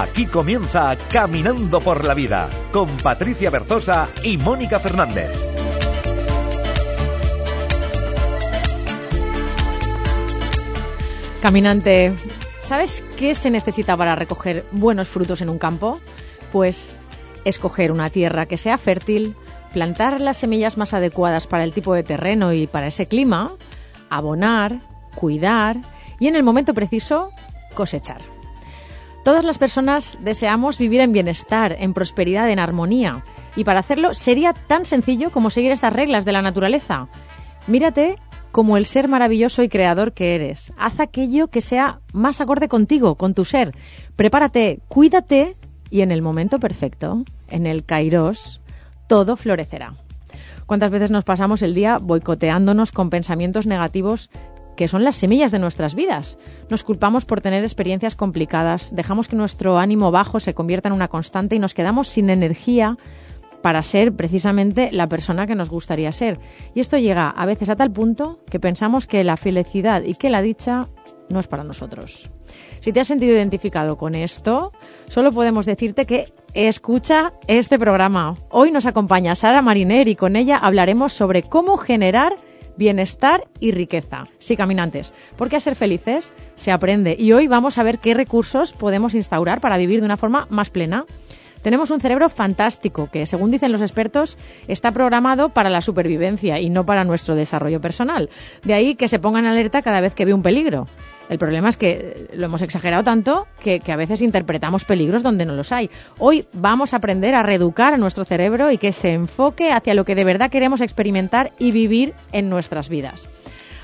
Aquí comienza Caminando por la Vida con Patricia Berzosa y Mónica Fernández. Caminante, ¿sabes qué se necesita para recoger buenos frutos en un campo? Pues escoger una tierra que sea fértil, plantar las semillas más adecuadas para el tipo de terreno y para ese clima, abonar, cuidar y en el momento preciso cosechar. Todas las personas deseamos vivir en bienestar, en prosperidad, en armonía. Y para hacerlo sería tan sencillo como seguir estas reglas de la naturaleza. Mírate como el ser maravilloso y creador que eres. Haz aquello que sea más acorde contigo, con tu ser. Prepárate, cuídate y en el momento perfecto, en el kairos, todo florecerá. ¿Cuántas veces nos pasamos el día boicoteándonos con pensamientos negativos que son las semillas de nuestras vidas. Nos culpamos por tener experiencias complicadas, dejamos que nuestro ánimo bajo se convierta en una constante y nos quedamos sin energía para ser precisamente la persona que nos gustaría ser. Y esto llega a veces a tal punto que pensamos que la felicidad y que la dicha no es para nosotros. Si te has sentido identificado con esto, solo podemos decirte que escucha este programa. Hoy nos acompaña Sara Mariner y con ella hablaremos sobre cómo generar bienestar y riqueza. Sí, caminantes, porque a ser felices se aprende y hoy vamos a ver qué recursos podemos instaurar para vivir de una forma más plena. Tenemos un cerebro fantástico que, según dicen los expertos, está programado para la supervivencia y no para nuestro desarrollo personal. De ahí que se ponga en alerta cada vez que ve un peligro. El problema es que lo hemos exagerado tanto que, a veces interpretamos peligros donde no los hay. Hoy vamos a aprender a reeducar a nuestro cerebro y que se enfoque hacia lo que de verdad queremos experimentar y vivir en nuestras vidas.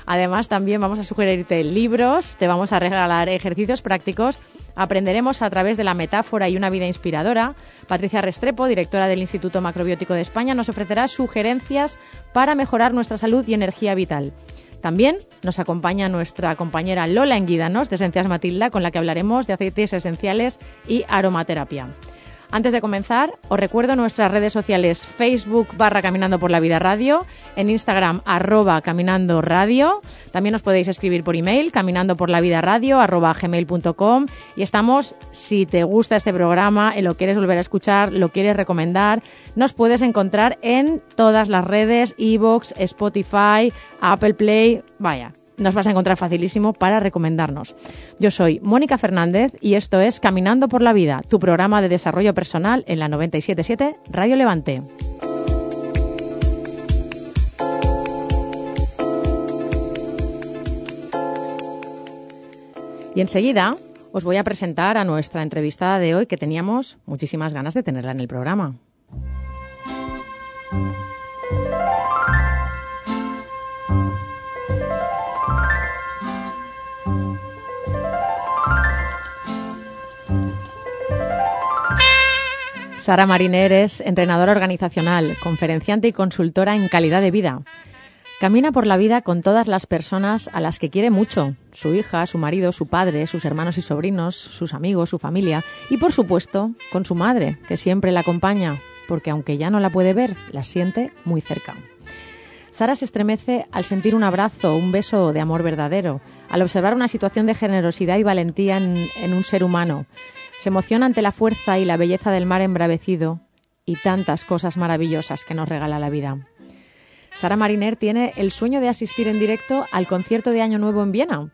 Además, también vamos a sugerirte libros, te vamos a regalar ejercicios prácticos, aprenderemos a través de la metáfora y una vida inspiradora. Patricia Restrepo, directora del Instituto Macrobiótico de España, nos ofrecerá sugerencias para mejorar nuestra salud y energía vital. También nos acompaña nuestra compañera Lola Enguídanos de Esencias Matilda, con la que hablaremos de aceites esenciales y aromaterapia. Antes de comenzar, os recuerdo nuestras redes sociales Facebook barra Caminando por la Vida Radio, en Instagram arroba Caminando Radio. También os podéis escribir por email caminando por la vida radio gmail.com y estamos, si te gusta este programa, lo quieres volver a escuchar, lo quieres recomendar, nos puedes encontrar en todas las redes, Evox, Spotify, Apple Play, vaya, nos vas a encontrar facilísimo para recomendarnos. Yo soy Mónica Fernández y esto es Caminando por la Vida, tu programa de desarrollo personal en la 977 Radio Levante. Y enseguida os voy a presentar a nuestra entrevistada de hoy que teníamos muchísimas ganas de tenerla en el programa. Sara Mariner es entrenadora organizacional, conferenciante y consultora en calidad de vida. Camina por la vida con todas las personas a las que quiere mucho, su hija, su marido, su padre, sus hermanos y sobrinos, sus amigos, su familia y por supuesto con su madre, que siempre la acompaña, porque aunque ya no la puede ver, la siente muy cerca. Sara se estremece al sentir un abrazo, un beso de amor verdadero, al observar una situación de generosidad y valentía en, un ser humano, se emociona ante la fuerza y la belleza del mar embravecido y tantas cosas maravillosas que nos regala la vida. Sara Mariner tiene el sueño de asistir en directo al concierto de Año Nuevo en Viena.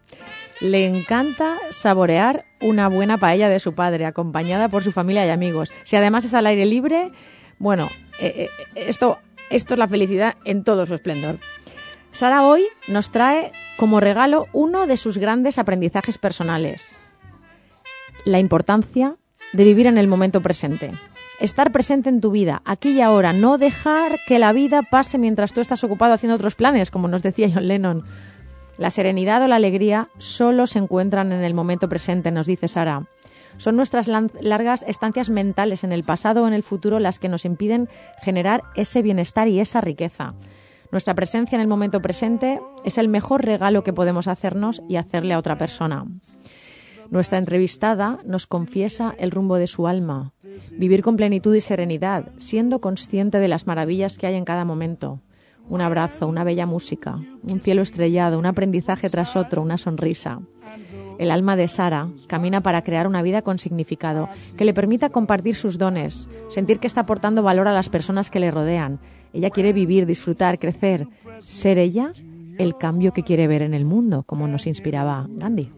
Le encanta saborear una buena paella de su padre, acompañada por su familia y amigos. Si además es al aire libre, bueno, eh, eh, esto, esto es la felicidad en todo su esplendor. Sara hoy nos trae como regalo uno de sus grandes aprendizajes personales, la importancia de vivir en el momento presente. Estar presente en tu vida, aquí y ahora, no dejar que la vida pase mientras tú estás ocupado haciendo otros planes, como nos decía John Lennon. La serenidad o la alegría solo se encuentran en el momento presente, nos dice Sara. Son nuestras largas estancias mentales en el pasado o en el futuro las que nos impiden generar ese bienestar y esa riqueza. Nuestra presencia en el momento presente es el mejor regalo que podemos hacernos y hacerle a otra persona. Nuestra entrevistada nos confiesa el rumbo de su alma, vivir con plenitud y serenidad, siendo consciente de las maravillas que hay en cada momento. Un abrazo, una bella música, un cielo estrellado, un aprendizaje tras otro, una sonrisa. El alma de Sara camina para crear una vida con significado, que le permita compartir sus dones, sentir que está aportando valor a las personas que le rodean. Ella quiere vivir, disfrutar, crecer, ser ella el cambio que quiere ver en el mundo, como nos inspiraba Gandhi.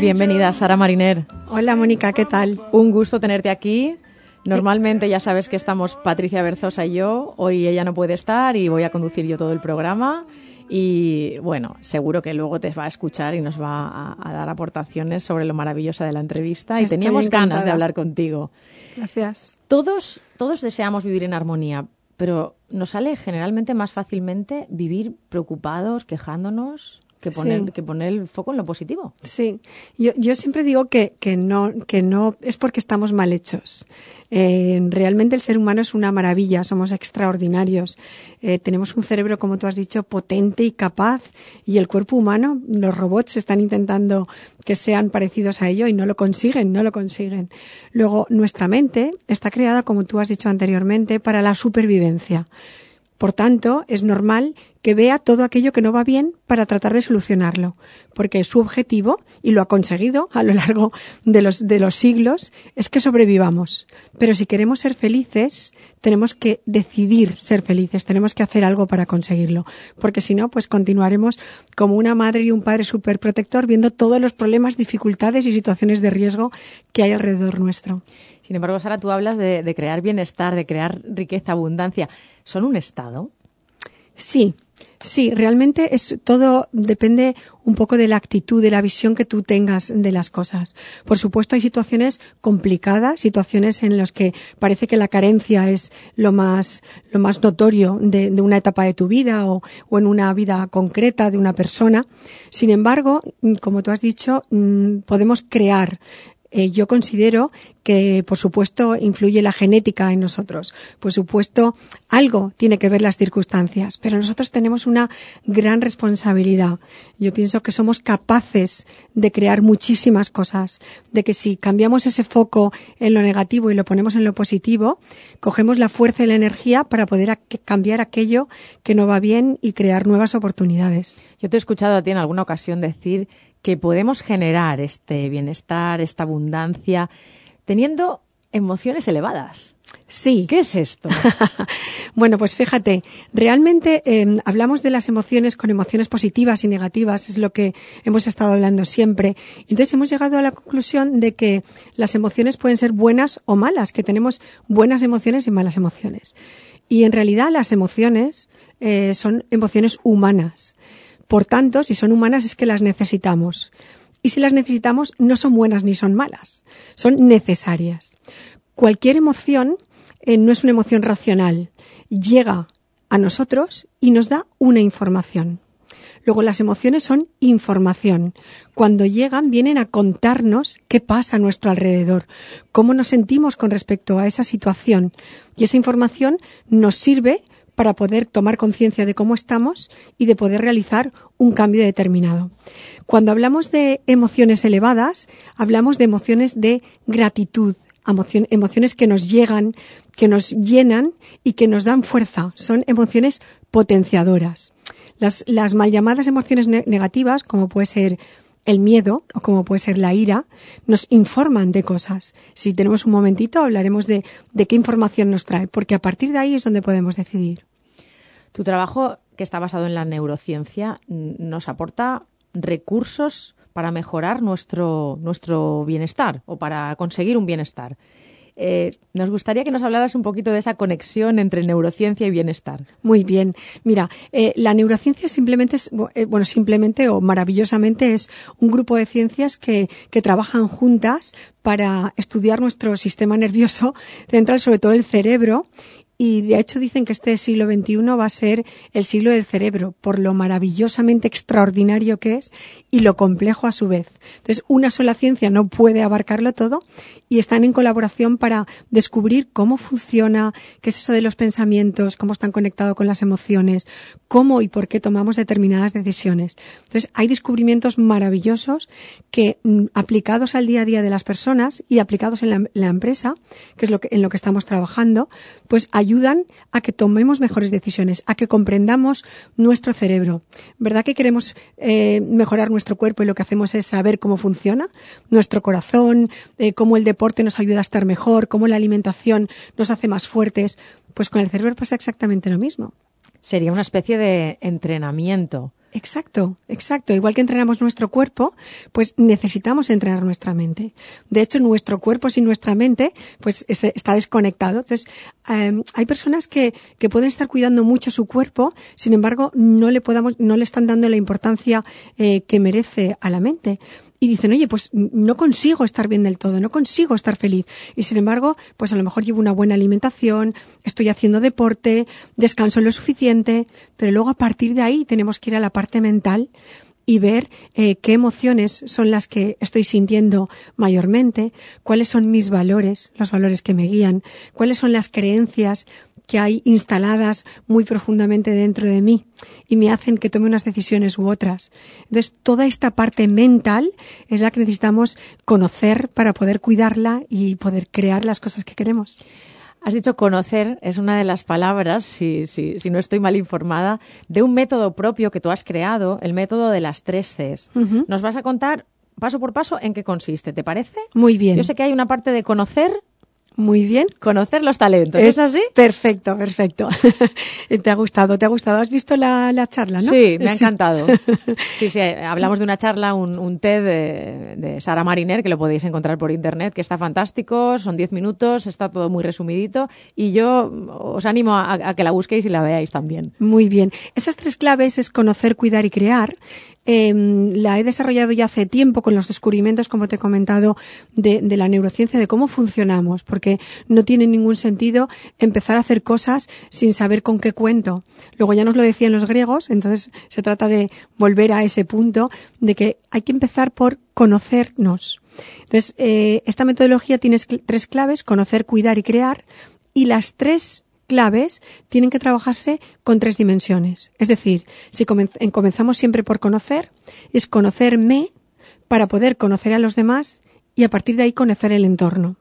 Bienvenida, Sara Mariner. Hola, Mónica, ¿qué tal? Un gusto tenerte aquí. Normalmente ya sabes que estamos Patricia Berzosa y yo. Hoy ella no puede estar y voy a conducir yo todo el programa. Y bueno, seguro que luego te va a escuchar y nos va a, dar aportaciones sobre lo maravillosa de la entrevista. Y teníamos ganas de hablar contigo. Gracias. Todos, todos deseamos vivir en armonía, pero nos sale generalmente más fácilmente vivir preocupados, quejándonos que poner, que poner el foco en lo positivo. Sí, yo, yo siempre digo que, que, no, que no es porque estamos mal hechos. Eh, realmente el ser humano es una maravilla, somos extraordinarios. Eh, tenemos un cerebro, como tú has dicho, potente y capaz, y el cuerpo humano, los robots están intentando que sean parecidos a ello y no lo consiguen, no lo consiguen. Luego, nuestra mente está creada, como tú has dicho anteriormente, para la supervivencia. Por tanto, es normal que vea todo aquello que no va bien para tratar de solucionarlo, porque su objetivo, y lo ha conseguido a lo largo de los, de los siglos, es que sobrevivamos. Pero si queremos ser felices, tenemos que decidir ser felices, tenemos que hacer algo para conseguirlo, porque si no, pues continuaremos como una madre y un padre superprotector viendo todos los problemas, dificultades y situaciones de riesgo que hay alrededor nuestro. Sin embargo, Sara, tú hablas de, de crear bienestar, de crear riqueza, abundancia. ¿Son un estado? Sí, Sí, realmente es todo depende un poco de la actitud, de la visión que tú tengas de las cosas. Por supuesto, hay situaciones complicadas, situaciones en las que parece que la carencia es lo más, lo más notorio de, de una etapa de tu vida o, o, en una vida concreta de una persona. Sin embargo, como tú has dicho, mm, podemos crear eh, yo considero que, por supuesto, influye la genética en nosotros. Por supuesto, algo tiene que ver las circunstancias, pero nosotros tenemos una gran responsabilidad. Yo pienso que somos capaces de crear muchísimas cosas, de que si cambiamos ese foco en lo negativo y lo ponemos en lo positivo, cogemos la fuerza y la energía para poder cambiar aquello que no va bien y crear nuevas oportunidades. Yo te he escuchado a ti en alguna ocasión decir que podemos generar este bienestar, esta abundancia, teniendo emociones elevadas. Sí. ¿Qué es esto? bueno, pues fíjate, realmente eh, hablamos de las emociones con emociones positivas y negativas, es lo que hemos estado hablando siempre. Entonces hemos llegado a la conclusión de que las emociones pueden ser buenas o malas, que tenemos buenas emociones y malas emociones. Y en realidad las emociones eh, son emociones humanas. Por tanto, si son humanas es que las necesitamos. Y si las necesitamos, no son buenas ni son malas, son necesarias. Cualquier emoción eh, no es una emoción racional, llega a nosotros y nos da una información. Luego las emociones son información. Cuando llegan vienen a contarnos qué pasa a nuestro alrededor, cómo nos sentimos con respecto a esa situación. Y esa información nos sirve para poder tomar conciencia de cómo estamos y de poder realizar un cambio determinado. Cuando hablamos de emociones elevadas, hablamos de emociones de gratitud, emociones que nos llegan, que nos llenan y que nos dan fuerza. Son emociones potenciadoras. Las, mal llamadas emociones negativas, como puede ser el miedo o como puede ser la ira, nos informan de cosas. Si tenemos un momentito, hablaremos de, qué información nos trae, porque a partir de ahí es donde podemos decidir. Tu trabajo, que está basado en la neurociencia, nos aporta recursos para mejorar nuestro, nuestro bienestar o para conseguir un bienestar. Eh, nos gustaría que nos hablaras un poquito de esa conexión entre neurociencia y bienestar. Muy bien. Mira, eh, la neurociencia simplemente es, eh, bueno, simplemente o maravillosamente es un grupo de ciencias que, que trabajan juntas para estudiar nuestro sistema nervioso central, sobre todo el cerebro, y de hecho dicen que este siglo XXI va a ser el siglo del cerebro, por lo maravillosamente extraordinario que es y lo complejo a su vez. Entonces, una sola ciencia no puede abarcarlo todo y están en colaboración para descubrir cómo funciona, qué es eso de los pensamientos, cómo están conectados con las emociones, cómo y por qué tomamos determinadas decisiones. Entonces, hay descubrimientos maravillosos que mm, aplicados al día a día de las personas y aplicados en la, empresa, que es lo que, en lo que estamos trabajando, pues ayudan a que tomemos mejores decisiones, a que comprendamos nuestro cerebro. ¿Verdad que queremos eh, mejorar nuestro cuerpo y lo que hacemos es saber cómo funciona nuestro corazón, eh, cómo el deporte nos ayuda a estar mejor, cómo la alimentación nos hace más fuertes? Pues con el cerebro pasa exactamente lo mismo. Sería una especie de entrenamiento. Exacto, exacto. Igual que entrenamos nuestro cuerpo, pues necesitamos entrenar nuestra mente. De hecho, nuestro cuerpo sin nuestra mente, pues está desconectado. Entonces, eh, hay personas que, que pueden estar cuidando mucho su cuerpo, sin embargo, no le podamos, no le están dando la importancia eh, que merece a la mente y dicen, oye, pues no consigo estar bien del todo, no consigo estar feliz. Y sin embargo, pues a lo mejor llevo una buena alimentación, estoy haciendo deporte, descanso lo suficiente, pero luego a partir de ahí tenemos que ir a la parte mental y ver eh, qué emociones son las que estoy sintiendo mayormente, cuáles son mis valores, los valores que me guían, cuáles son las creencias que hay instaladas muy profundamente dentro de mí y me hacen que tome unas decisiones u otras. Entonces, toda esta parte mental es la que necesitamos conocer para poder cuidarla y poder crear las cosas que queremos. Has dicho conocer, es una de las palabras, si, si, si, no estoy mal informada, de un método propio que tú has creado, el método de las tres Cs. Nos vas a contar paso por paso en qué consiste, ¿te parece? Muy bien. Yo sé que hay una parte de conocer, muy bien. Conocer los talentos. ¿Es, así? Perfecto, perfecto. te ha gustado, te ha gustado. ¿Has visto la, la charla, no? Sí, me ha encantado. sí, sí, hablamos de una charla, un, un TED de, de, Sara Mariner, que lo podéis encontrar por internet, que está fantástico, son 10 minutos, está todo muy resumidito y yo os animo a, a que la busquéis y la veáis también. Muy bien. Esas tres claves es conocer, cuidar y crear. Eh, la he desarrollado ya hace tiempo con los descubrimientos, como te he comentado, de, de, la neurociencia, de cómo funcionamos, porque no tiene ningún sentido empezar a hacer cosas sin saber con qué cuento. Luego ya nos lo decían los griegos, entonces se trata de volver a ese punto de que hay que empezar por conocernos. Entonces, eh, esta metodología tiene tres claves, conocer, cuidar y crear, y las tres claves tienen que trabajarse con tres dimensiones. Es decir, si comenzamos siempre por conocer, es conocerme para poder conocer a los demás y a partir de ahí conocer el entorno.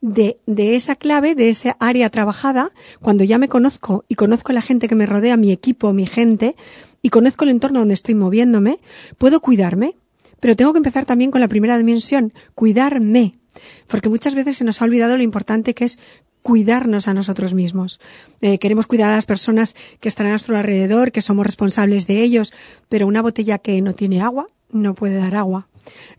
De, de, esa clave, de esa área trabajada, cuando ya me conozco y conozco a la gente que me rodea, mi equipo, mi gente, y conozco el entorno donde estoy moviéndome, puedo cuidarme. Pero tengo que empezar también con la primera dimensión, cuidarme. Porque muchas veces se nos ha olvidado lo importante que es cuidarnos a nosotros mismos. Eh, queremos cuidar a las personas que están a nuestro alrededor, que somos responsables de ellos, pero una botella que no tiene agua no puede dar agua.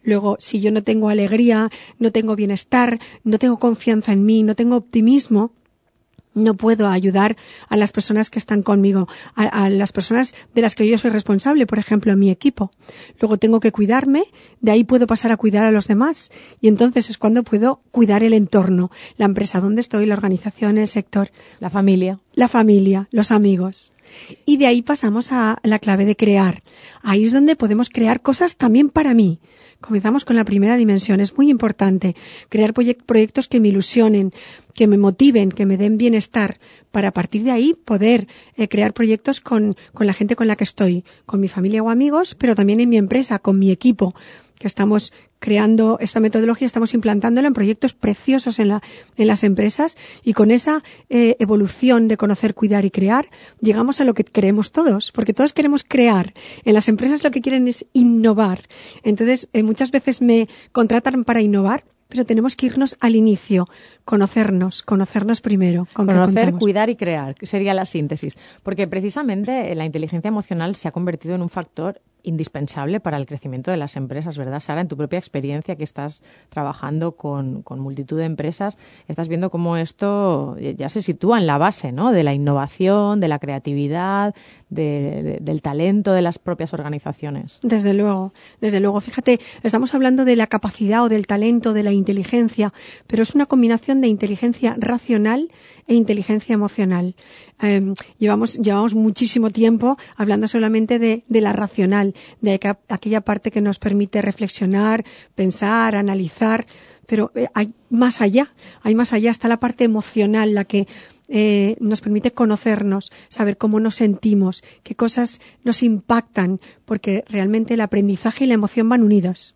Luego, si yo no tengo alegría, no tengo bienestar, no tengo confianza en mí, no tengo optimismo, no puedo ayudar a las personas que están conmigo, a, a, las personas de las que yo soy responsable, por ejemplo, a mi equipo. Luego tengo que cuidarme, de ahí puedo pasar a cuidar a los demás y entonces es cuando puedo cuidar el entorno, la empresa donde estoy, la organización, el sector. La familia. La familia, los amigos. Y de ahí pasamos a la clave de crear. Ahí es donde podemos crear cosas también para mí. Comenzamos con la primera dimensión. Es muy importante crear proyectos que me ilusionen, que me motiven, que me den bienestar, para a partir de ahí poder eh, crear proyectos con, con la gente con la que estoy, con mi familia o amigos, pero también en mi empresa, con mi equipo, que estamos creando esta metodología, estamos implantándola en proyectos preciosos en, la, en las empresas y con esa eh, evolución de conocer, cuidar y crear, llegamos a lo que queremos todos, porque todos queremos crear. En las empresas lo que quieren es innovar. Entonces, eh, muchas veces me contratan para innovar, pero tenemos que irnos al inicio, conocernos, conocernos primero. Conocer, cuidar y crear, sería la síntesis. Porque precisamente la inteligencia emocional se ha convertido en un factor indispensable para el crecimiento de las empresas, ¿verdad, Sara? En tu propia experiencia que estás trabajando con, multitud de empresas, estás viendo cómo esto ya se sitúa en la base, ¿no? De la innovación, de la creatividad, del talento de las propias organizaciones. Desde luego, desde luego. Fíjate, estamos hablando de la capacidad o del talento, de la inteligencia, pero es una combinación de inteligencia racional e inteligencia emocional. Em, llevamos, llevamos muchísimo tiempo hablando solamente de, de la racional, de aquella parte que nos permite reflexionar, pensar, analizar, pero eh, hay más allá, hay más allá, está la parte emocional, la que eh, nos permite conocernos, saber cómo nos sentimos, qué cosas nos impactan, porque realmente el aprendizaje y la emoción van unidas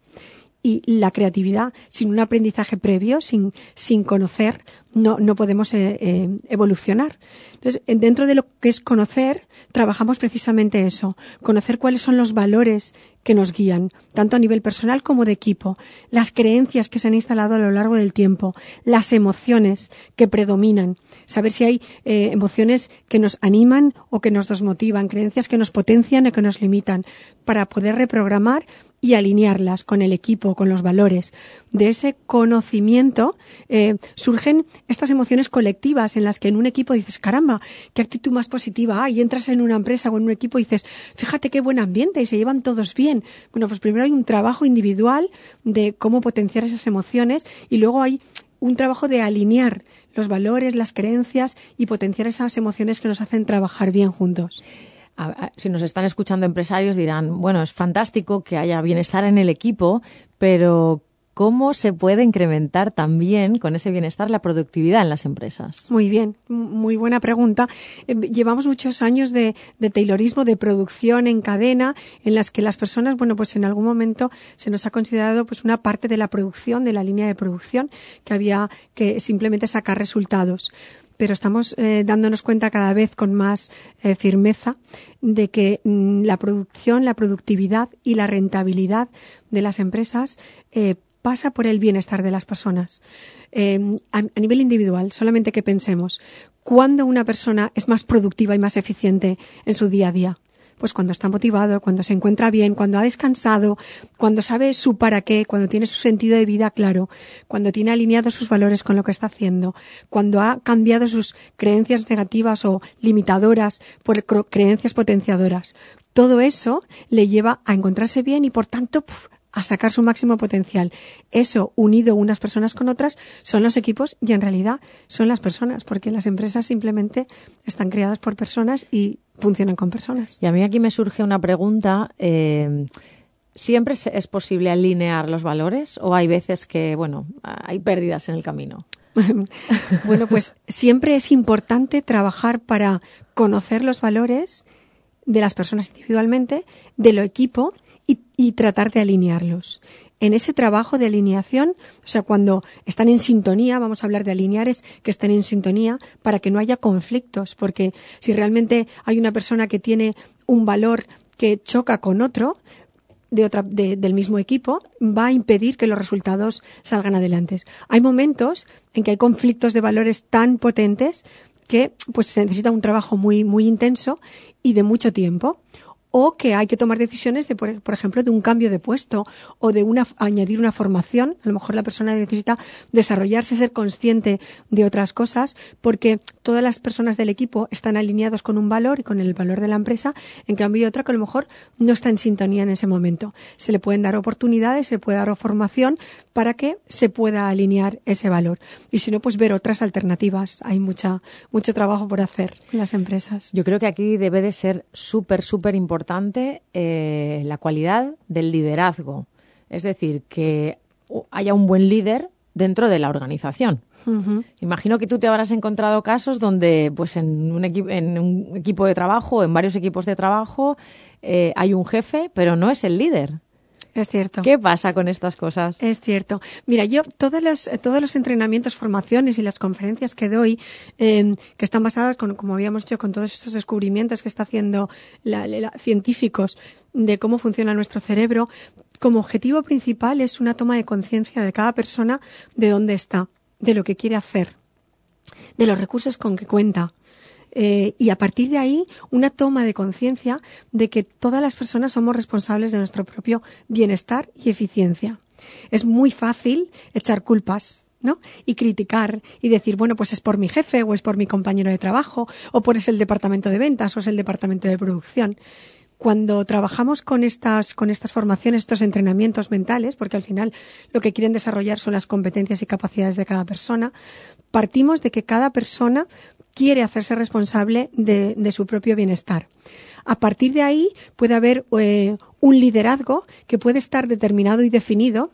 y la creatividad sin un aprendizaje previo, sin, sin conocer, no, no podemos eh, eh, evolucionar. Entonces, dentro de lo que es conocer, trabajamos precisamente eso, conocer cuáles son los valores que nos guían, tanto a nivel personal como de equipo, las creencias que se han instalado a lo largo del tiempo, las emociones que predominan, saber si hay eh, emociones que nos animan o que nos desmotivan, creencias que nos potencian o que nos limitan, para poder reprogramar y alinearlas con el equipo, con los valores. De ese conocimiento eh, surgen estas emociones colectivas en las que en un equipo dices, caramba, qué actitud más positiva hay. Y entras en una empresa o en un equipo y dices, fíjate qué buen ambiente y se llevan todos bien. Bueno, pues primero hay un trabajo individual de cómo potenciar esas emociones y luego hay un trabajo de alinear los valores, las creencias y potenciar esas emociones que nos hacen trabajar bien juntos si nos están escuchando empresarios dirán, bueno, es fantástico que haya bienestar en el equipo, pero ¿cómo se puede incrementar también con ese bienestar la productividad en las empresas? Muy bien, muy buena pregunta. Eh, llevamos muchos años de, de Taylorismo, de producción en cadena, en las que las personas, bueno, pues en algún momento se nos ha considerado pues una parte de la producción, de la línea de producción, que había que simplemente sacar resultados pero estamos eh, dándonos cuenta cada vez con más eh, firmeza de que mm, la producción, la productividad y la rentabilidad de las empresas eh, pasa por el bienestar de las personas. a, nivel individual, solamente que pensemos, ¿cuándo una persona es más productiva y más eficiente en su día a día? Pues cuando está motivado, cuando se encuentra bien, cuando ha descansado, cuando sabe su para qué, cuando tiene su sentido de vida claro, cuando tiene alineados sus valores con lo que está haciendo, cuando ha cambiado sus creencias negativas o limitadoras por creencias potenciadoras. Todo eso le lleva a encontrarse bien y por tanto a sacar su máximo potencial. Eso, unido unas personas con otras, son los equipos y en realidad son las personas, porque las empresas simplemente están creadas por personas y funcionan con personas. Y a mí aquí me surge una pregunta. Eh, ¿Siempre es posible alinear los valores o hay veces que, bueno, hay pérdidas en el camino? bueno, pues siempre es importante trabajar para conocer los valores de las personas individualmente, de lo equipo y, tratar de alinearlos. En ese trabajo de alineación, o sea, cuando están en sintonía, vamos a hablar de alinear, es que estén en sintonía para que no haya conflictos, porque si realmente hay una persona que tiene un valor que choca con otro, de otra, del mismo equipo va a impedir que los resultados salgan adelante. Hay momentos en que hay conflictos de valores tan potentes que pues se necesita un trabajo muy muy intenso y de mucho tiempo o que hay que tomar decisiones de, por, ejemplo, de un cambio de puesto o de una, añadir una formación. A lo mejor la persona necesita desarrollarse, ser consciente de otras cosas, porque todas las personas del equipo están alineados con un valor y con el valor de la empresa. En cambio, hay otra que a lo mejor no está en sintonía en ese momento. Se le pueden dar oportunidades, se le puede dar formación para que se pueda alinear ese valor. Y si no, pues ver otras alternativas. Hay mucha, mucho trabajo por hacer en las empresas. Yo creo que aquí debe de ser súper, súper importante importante eh, la cualidad del liderazgo. Es decir, que haya un buen líder dentro de la organización. Imagino que tú te habrás encontrado casos donde, pues, en un, en un equipo de trabajo, en varios equipos de trabajo, eh, hay un jefe, pero no es el líder. Es cierto. ¿Qué pasa con estas cosas? Es cierto. Mira, yo todos los, todos los entrenamientos, formaciones y las conferencias que doy, em, que están basadas, con, como habíamos dicho, con todos estos descubrimientos que está haciendo la, científicos de cómo funciona nuestro cerebro, como objetivo principal es una toma de conciencia de cada persona de dónde está, de lo que quiere hacer, de los recursos con que cuenta, Eh, y a partir de ahí, una toma de conciencia de que todas las personas somos responsables de nuestro propio bienestar y eficiencia. Es muy fácil echar culpas ¿no? Y criticar y decir, bueno, pues es por mi jefe o es por mi compañero de trabajo o por es el departamento de ventas o es el departamento de producción. Cuando trabajamos con estas, con estas formaciones, estos entrenamientos mentales, porque al final lo que quieren desarrollar son las competencias y capacidades de cada persona, partimos de que cada persona quiere hacerse responsable de, su propio bienestar. A partir de ahí puede haber eh, un liderazgo que puede estar determinado y definido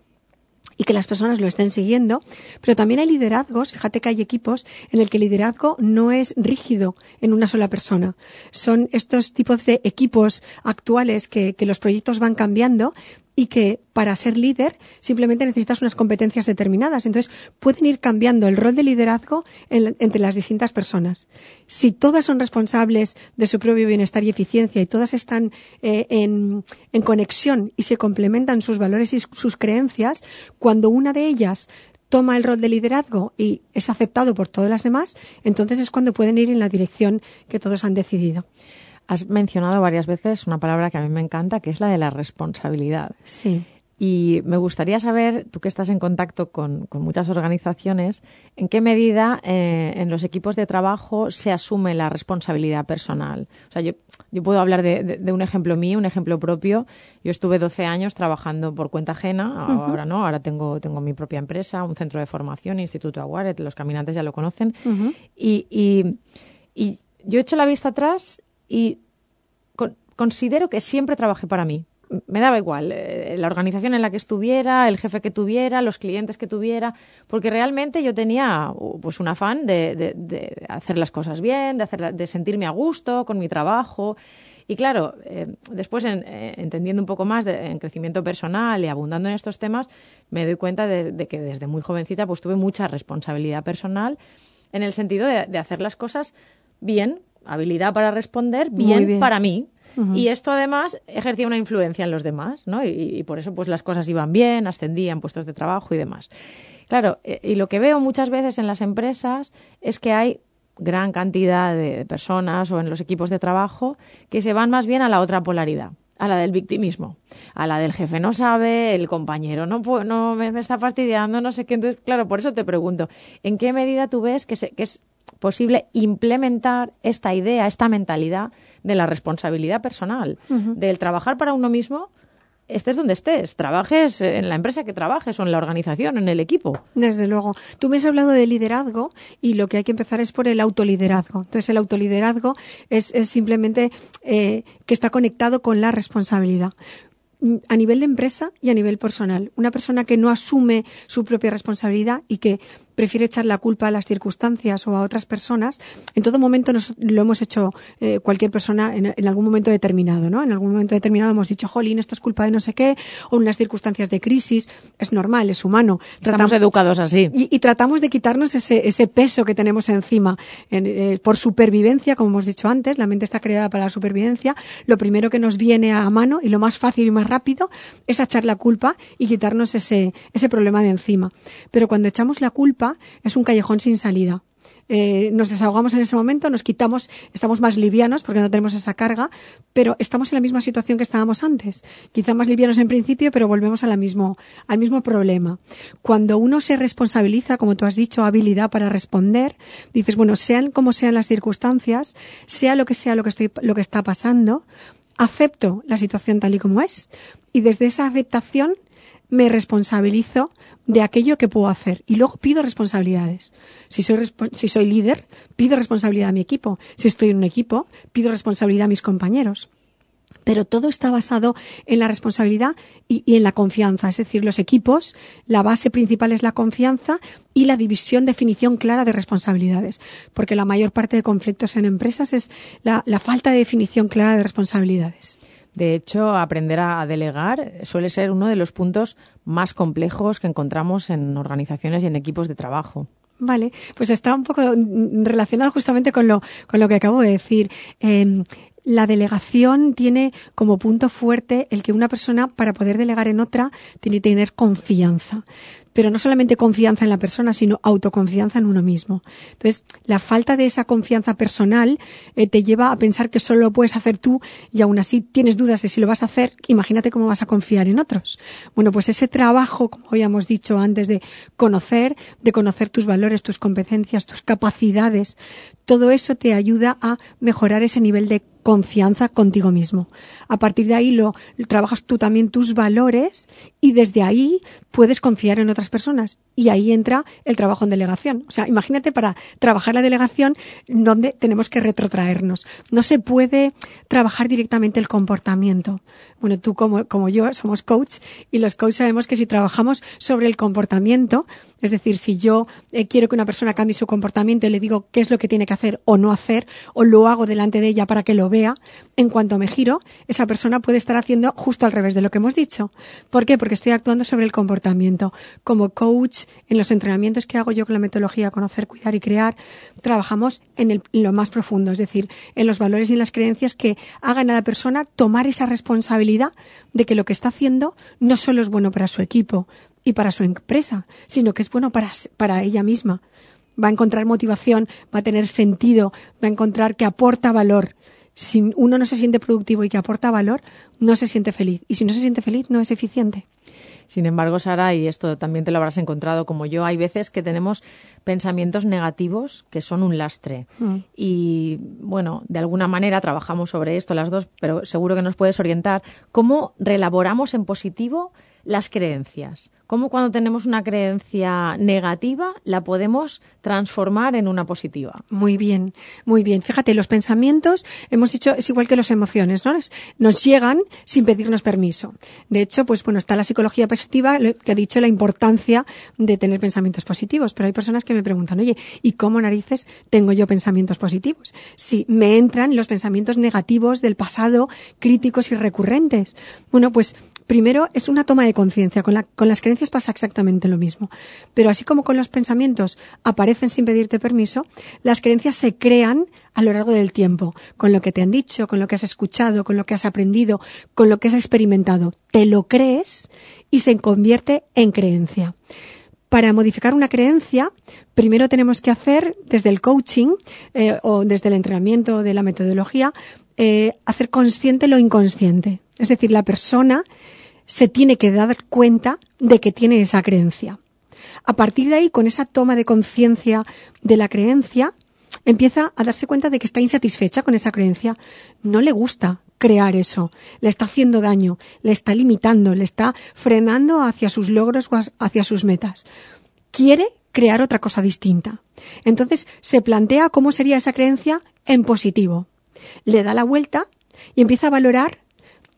y que las personas lo estén siguiendo, pero también hay liderazgos, fíjate que hay equipos en el que el liderazgo no es rígido en una sola persona. Son estos tipos de equipos actuales que los proyectos van cambiando, y que para ser líder simplemente necesitas unas competencias determinadas. Entonces pueden ir cambiando el rol de liderazgo entre las distintas personas. Si todas son responsables de su propio bienestar y eficiencia y todas están eh, en, en conexión y se complementan sus valores y sus creencias, cuando una de ellas toma el rol de liderazgo y es aceptado por todas las demás, entonces es cuando pueden ir en la dirección que todos han decidido. Has mencionado varias veces una palabra que a mí me encanta, que es la de la responsabilidad. Sí. Y me gustaría saber, tú que estás en contacto con, muchas organizaciones, en qué medida eh, en los equipos de trabajo se asume la responsabilidad personal. O sea, yo, yo puedo hablar de, un ejemplo mío, un ejemplo propio. Yo estuve 12 años trabajando por cuenta ajena, ahora no, ahora tengo, tengo mi propia empresa, un centro de formación, Instituto Aguaret, los caminantes ya lo conocen. y, y, y yo he hecho la vista atrás y considero que siempre trabajé para mí. Me daba igual eh, la organización en la que estuviera, el jefe que tuviera, los clientes que tuviera, porque realmente yo tenía pues un afán de, hacer las cosas bien, de, hacer, de sentirme a gusto con mi trabajo. Y claro, eh, después eh, entendiendo un poco más en crecimiento personal y abundando en estos temas, me doy cuenta de, que desde muy jovencita pues tuve mucha responsabilidad personal en el sentido de, hacer las cosas bien, habilidad para responder bien, para mí. Y esto además ejercía una influencia en los demás, ¿no? Y, por eso pues las cosas iban bien, ascendían puestos de trabajo y demás. Claro, eh, y lo que veo muchas veces en las empresas es que hay gran cantidad de personas o en los equipos de trabajo que se van más bien a la otra polaridad a la del victimismo, a la del jefe no sabe, el compañero no, no me, está fastidiando, no sé qué. Entonces, claro, por eso te pregunto, ¿en qué medida tú ves que, que es posible implementar esta idea, esta mentalidad de la responsabilidad personal, del trabajar para uno mismo, estés donde estés, trabajes en la empresa que trabajes o en la organización, en el equipo. Desde luego. Tú me has hablado de liderazgo y lo que hay que empezar es por el autoliderazgo. Entonces, el autoliderazgo es, simplemente eh, que está conectado con la responsabilidad a nivel de empresa y a nivel personal. Una persona que no asume su propia responsabilidad y que prefiere echar la culpa a las circunstancias o a otras personas, en todo momento nos, lo hemos hecho eh, cualquier persona en, algún momento determinado, ¿no? En algún momento determinado hemos dicho, jolín, esto es culpa de no sé qué, o en unas circunstancias de crisis, es normal, es humano. Estamos educados así. Y, tratamos de quitarnos ese, ese peso que tenemos encima eh, por supervivencia, como hemos dicho antes, la mente está creada para la supervivencia, lo primero que nos viene a mano y lo más fácil y más rápido es echar la culpa y quitarnos ese, ese problema de encima. Pero cuando echamos la culpa, es un callejón sin salida. Eh, nos desahogamos en ese momento, nos quitamos, estamos más livianos porque no tenemos esa carga, pero estamos en la misma situación que estábamos antes. Quizá más livianos en principio, pero volvemos a mismo, al mismo problema. Cuando uno se responsabiliza, como tú has dicho, habilidad para responder, dices, bueno, sean como sean las circunstancias, sea lo que sea lo que, lo que está pasando, acepto la situación tal y como es. Y desde esa aceptación me responsabilizo de aquello que puedo hacer y luego pido responsabilidades. Si soy, si soy líder, pido responsabilidad a mi equipo. Si estoy en un equipo, pido responsabilidad a mis compañeros. Pero todo está basado en la responsabilidad y, en la confianza. Es decir, los equipos, la base principal es la confianza y la división, definición clara de responsabilidades. Porque la mayor parte de conflictos en empresas es la, la falta de definición clara de responsabilidades. De hecho, aprender a delegar suele ser uno de los puntos más complejos que encontramos en organizaciones y en equipos de trabajo. Vale, pues está un poco relacionado justamente con lo, con lo que acabo de decir. Em, la delegación tiene como punto fuerte el que una persona, para poder delegar en otra, tiene que tener confianza pero no solamente confianza en la persona, sino autoconfianza en uno mismo. Entonces, la falta de esa confianza personal eh, te lleva a pensar que solo lo puedes hacer tú y aún así tienes dudas de si lo vas a hacer, imagínate cómo vas a confiar en otros. Bueno, pues ese trabajo, como habíamos dicho antes, de conocer, de conocer tus valores, tus competencias, tus capacidades, todo eso te ayuda a mejorar ese nivel de confianza contigo mismo. A partir de ahí lo trabajas tú también tus valores y desde ahí puedes confiar en otras personas y ahí entra el trabajo en delegación. O sea, imagínate para trabajar la delegación donde tenemos que retrotraernos. No se puede trabajar directamente el comportamiento. Bueno, tú como, como yo somos coach y los coaches sabemos que si trabajamos sobre el comportamiento, es decir, si yo eh, quiero que una persona cambie su comportamiento y le digo qué es lo que tiene que hacer o no hacer, o lo hago delante de ella para que lo vea, en cuanto me giro, esa persona puede estar haciendo justo al revés de lo que hemos dicho. ¿Por qué? Porque estoy actuando sobre el comportamiento. Como coach, en los entrenamientos que hago yo con la metodología Conocer, Cuidar y Crear, trabajamos en, lo más profundo, es decir, en los valores y en las creencias que hagan a la persona tomar esa responsabilidad de que lo que está haciendo no solo es bueno para su equipo y para su empresa, sino que es bueno para, para ella misma. Va a encontrar motivación, va a tener sentido, va a encontrar que aporta valor. Si uno no se siente productivo y que aporta valor, no se siente feliz. Y si no se siente feliz, no es eficiente. Sin embargo, Sara, y esto también te lo habrás encontrado como yo, hay veces que tenemos pensamientos negativos que son un lastre. Mm. Y bueno, de alguna manera trabajamos sobre esto las dos, pero seguro que nos puedes orientar. ¿Cómo relaboramos en positivo las creencias? Cómo cuando tenemos una creencia negativa la podemos transformar en una positiva. Muy bien, muy bien. Fíjate, los pensamientos, hemos dicho, es igual que las emociones, ¿no? Nos llegan sin pedirnos permiso. De hecho, pues bueno, está la psicología positiva que ha dicho la importancia de tener pensamientos positivos, pero hay personas que me preguntan, oye, ¿y cómo narices tengo yo pensamientos positivos? Si me entran los pensamientos negativos del pasado, críticos y recurrentes. Bueno, pues primero es una toma de conciencia. Con, con las creencias pasa exactamente lo mismo. Pero así como con los pensamientos aparecen sin pedirte permiso, las creencias se crean a lo largo del tiempo, con lo que te han dicho, con lo que has escuchado, con lo que has aprendido, con lo que has experimentado. Te lo crees y se convierte en creencia. Para modificar una creencia, primero tenemos que hacer desde el coaching eh, o desde el entrenamiento de la metodología, eh, hacer consciente lo inconsciente. Es decir, la persona se tiene que dar cuenta de que tiene esa creencia. A partir de ahí, con esa toma de conciencia de la creencia, empieza a darse cuenta de que está insatisfecha con esa creencia. No le gusta crear eso, le está haciendo daño, le está limitando, le está frenando hacia sus logros o hacia sus metas. Quiere crear otra cosa distinta. Entonces se plantea cómo sería esa creencia en positivo. Le da la vuelta y empieza a valorar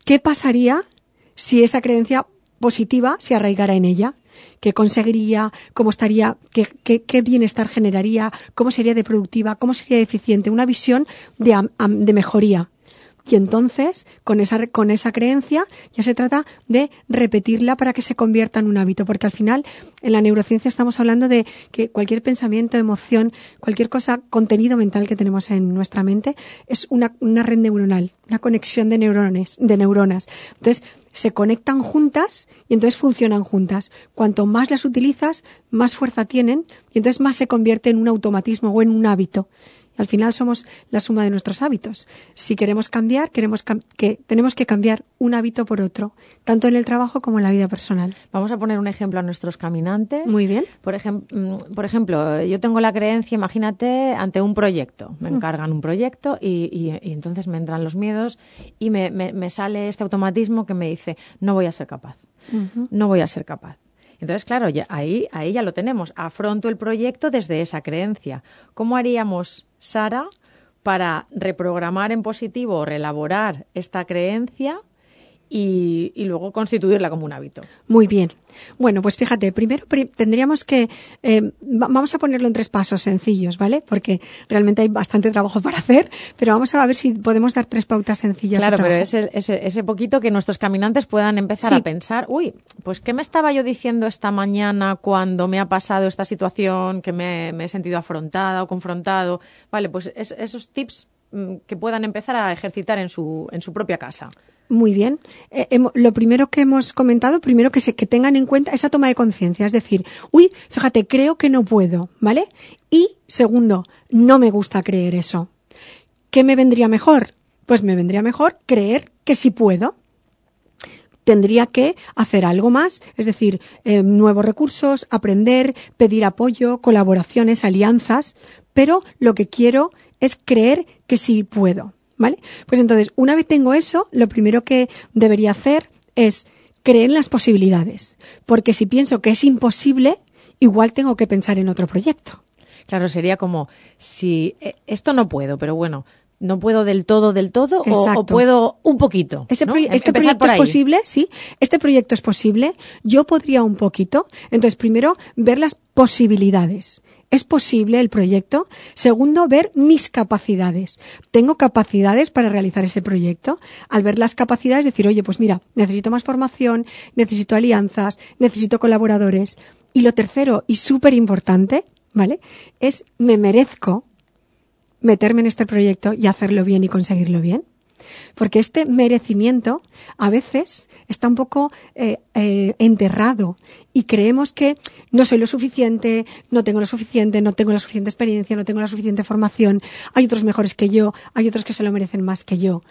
qué pasaría si esa creencia positiva se arraigara en ella, qué conseguiría, cómo estaría, qué, qué, bienestar generaría, cómo sería de productiva, cómo sería eficiente, una visión de, de mejoría. Y entonces, con esa, con esa creencia, ya se trata de repetirla para que se convierta en un hábito, porque al final, en la neurociencia estamos hablando de que cualquier pensamiento, emoción, cualquier cosa, contenido mental que tenemos en nuestra mente, es una, una red neuronal, una conexión de neurones, de neuronas. Entonces, se conectan juntas y entonces funcionan juntas. Cuanto más las utilizas, más fuerza tienen y entonces más se convierte en un automatismo o en un hábito. Al final somos la suma de nuestros hábitos. Si queremos cambiar, queremos que tenemos que cambiar un hábito por otro, tanto en el trabajo como en la vida personal. Vamos a poner un ejemplo a nuestros caminantes. Muy bien. Por, mm, por ejemplo, yo tengo la creencia, imagínate, ante un proyecto. Me mm. encargan un proyecto y, entonces me entran los miedos y me, sale este automatismo que me dice, no voy a ser capaz. No voy a ser capaz. Entonces, claro, ya, ahí, ahí ya lo tenemos. Afronto el proyecto desde esa creencia. ¿Cómo haríamos, Sara, para reprogramar en positivo o reelaborar esta creencia y, luego constituirla como un hábito. Muy bien. Bueno, pues fíjate, primero tendríamos que, eh, vamos a ponerlo en tres pasos sencillos, ¿vale? Porque realmente hay bastante trabajo para hacer, pero vamos a ver si podemos dar tres pautas sencillas. Claro, pero ese, ese, ese, poquito que nuestros caminantes puedan empezar a pensar, uy, pues ¿qué me estaba yo diciendo esta mañana cuando me ha pasado esta situación, que me, he sentido afrontada o confrontado? Vale, pues esos tips mm, que puedan empezar a ejercitar en su, en su propia casa. Muy bien. Eh, lo primero que hemos comentado, primero que, se, que tengan en cuenta esa toma de conciencia, es decir, uy, fíjate, creo que no puedo, ¿vale? Y segundo, no me gusta creer eso. ¿Qué me vendría mejor? Pues me vendría mejor creer que sí puedo. Tendría que hacer algo más, es decir, eh, nuevos recursos, aprender, pedir apoyo, colaboraciones, alianzas, pero lo que quiero es creer que sí puedo. Pues entonces, una vez tengo eso, lo primero que debería hacer es creer en las posibilidades. Porque si pienso que es imposible, igual tengo que pensar en otro proyecto. Claro, sería como si eh, esto no puedo, pero bueno, no puedo del todo, del todo, o, puedo un poquito. este proyecto es posible, sí. Este proyecto es posible. Yo podría un poquito. Entonces, primero, ver las posibilidades. ¿Es posible el proyecto? Segundo, ver mis capacidades. ¿Tengo capacidades para realizar ese proyecto? Al ver las capacidades, decir, oye, pues mira, necesito más formación, necesito alianzas, necesito colaboradores. Y lo tercero, y súper importante, ¿vale? Es me merezco meterme en este proyecto y hacerlo bien y conseguirlo bien. Porque este merecimiento a veces está un poco eh, eh, enterrado y creemos que no soy lo suficiente, no tengo lo suficiente, no tengo la suficiente experiencia, no tengo la suficiente formación, hay otros mejores que yo, hay otros que se lo merecen más que yo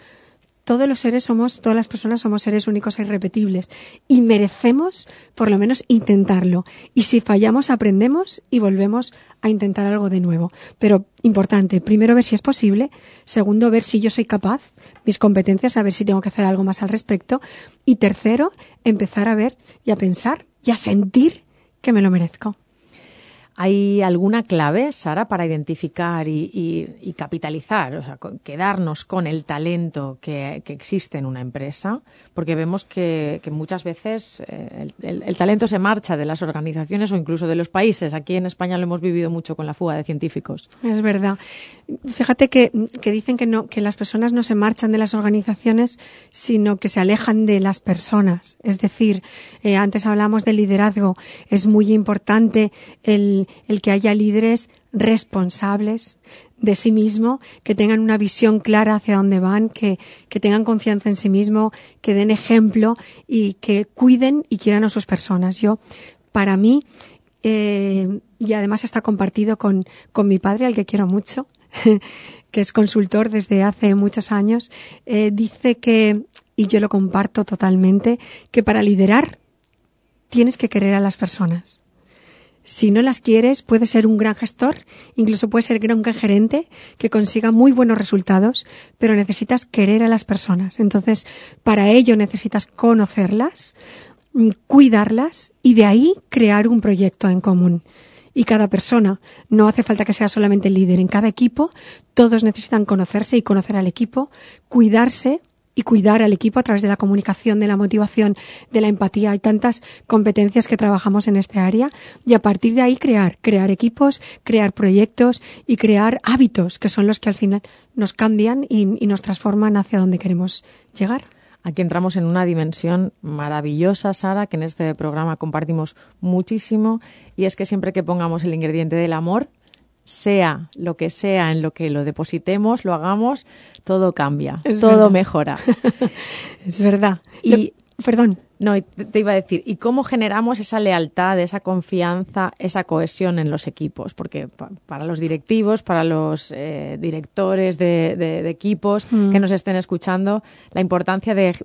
todos los seres somos, todas las personas somos seres únicos e irrepetibles y merecemos por lo menos intentarlo. Y si fallamos, aprendemos y volvemos a intentar algo de nuevo. Pero importante, primero ver si es posible, segundo ver si yo soy capaz, mis competencias, a ver si tengo que hacer algo más al respecto y tercero, empezar a ver y a pensar y a sentir que me lo merezco. ¿Hay alguna clave, Sara, para identificar y, capitalizar, o sea, quedarnos con el talento que, existe en una empresa? Porque vemos que, muchas veces eh, el, talento se marcha de las organizaciones o incluso de los países. Aquí en España lo hemos vivido mucho con la fuga de científicos. Es verdad. Fíjate que, dicen que, no, que las personas no se marchan de las organizaciones, sino que se alejan de las personas. Es decir, eh, antes hablamos del liderazgo. Es muy importante el el, que haya líderes responsables de sí mismo, que tengan una visión clara hacia dónde van, que, tengan confianza en sí mismo, que den ejemplo y que cuiden y quieran a sus personas. Yo, para mí, eh, y además está compartido con, con mi padre, al que quiero mucho, que es consultor desde hace muchos años, eh, dice que, y yo lo comparto totalmente, que para liderar tienes que querer a las personas. Si no las quieres, puedes ser un gran gestor, incluso puedes ser un gran gerente que consiga muy buenos resultados, pero necesitas querer a las personas. Entonces, para ello necesitas conocerlas, mm, cuidarlas y de ahí crear un proyecto en común. Y cada persona, no hace falta que sea solamente el líder, en cada equipo todos necesitan conocerse y conocer al equipo, cuidarse y cuidar al equipo a través de la comunicación, de la motivación, de la empatía. Hay tantas competencias que trabajamos en este área y a partir de ahí crear, crear equipos, crear proyectos y crear hábitos que son los que al final nos cambian y, nos transforman hacia donde queremos llegar. Aquí entramos en una dimensión maravillosa, Sara, que en este programa compartimos muchísimo, y es que siempre que pongamos el ingrediente del amor, sea lo que sea en lo que lo depositemos, lo hagamos, todo cambia, todo mejora. es verdad. Y, perdón. No, te iba a decir, ¿y cómo generamos esa lealtad, esa confianza, esa cohesión en los equipos? Porque para los directivos, para los eh, directores de, equipos mm. que nos estén escuchando, la importancia de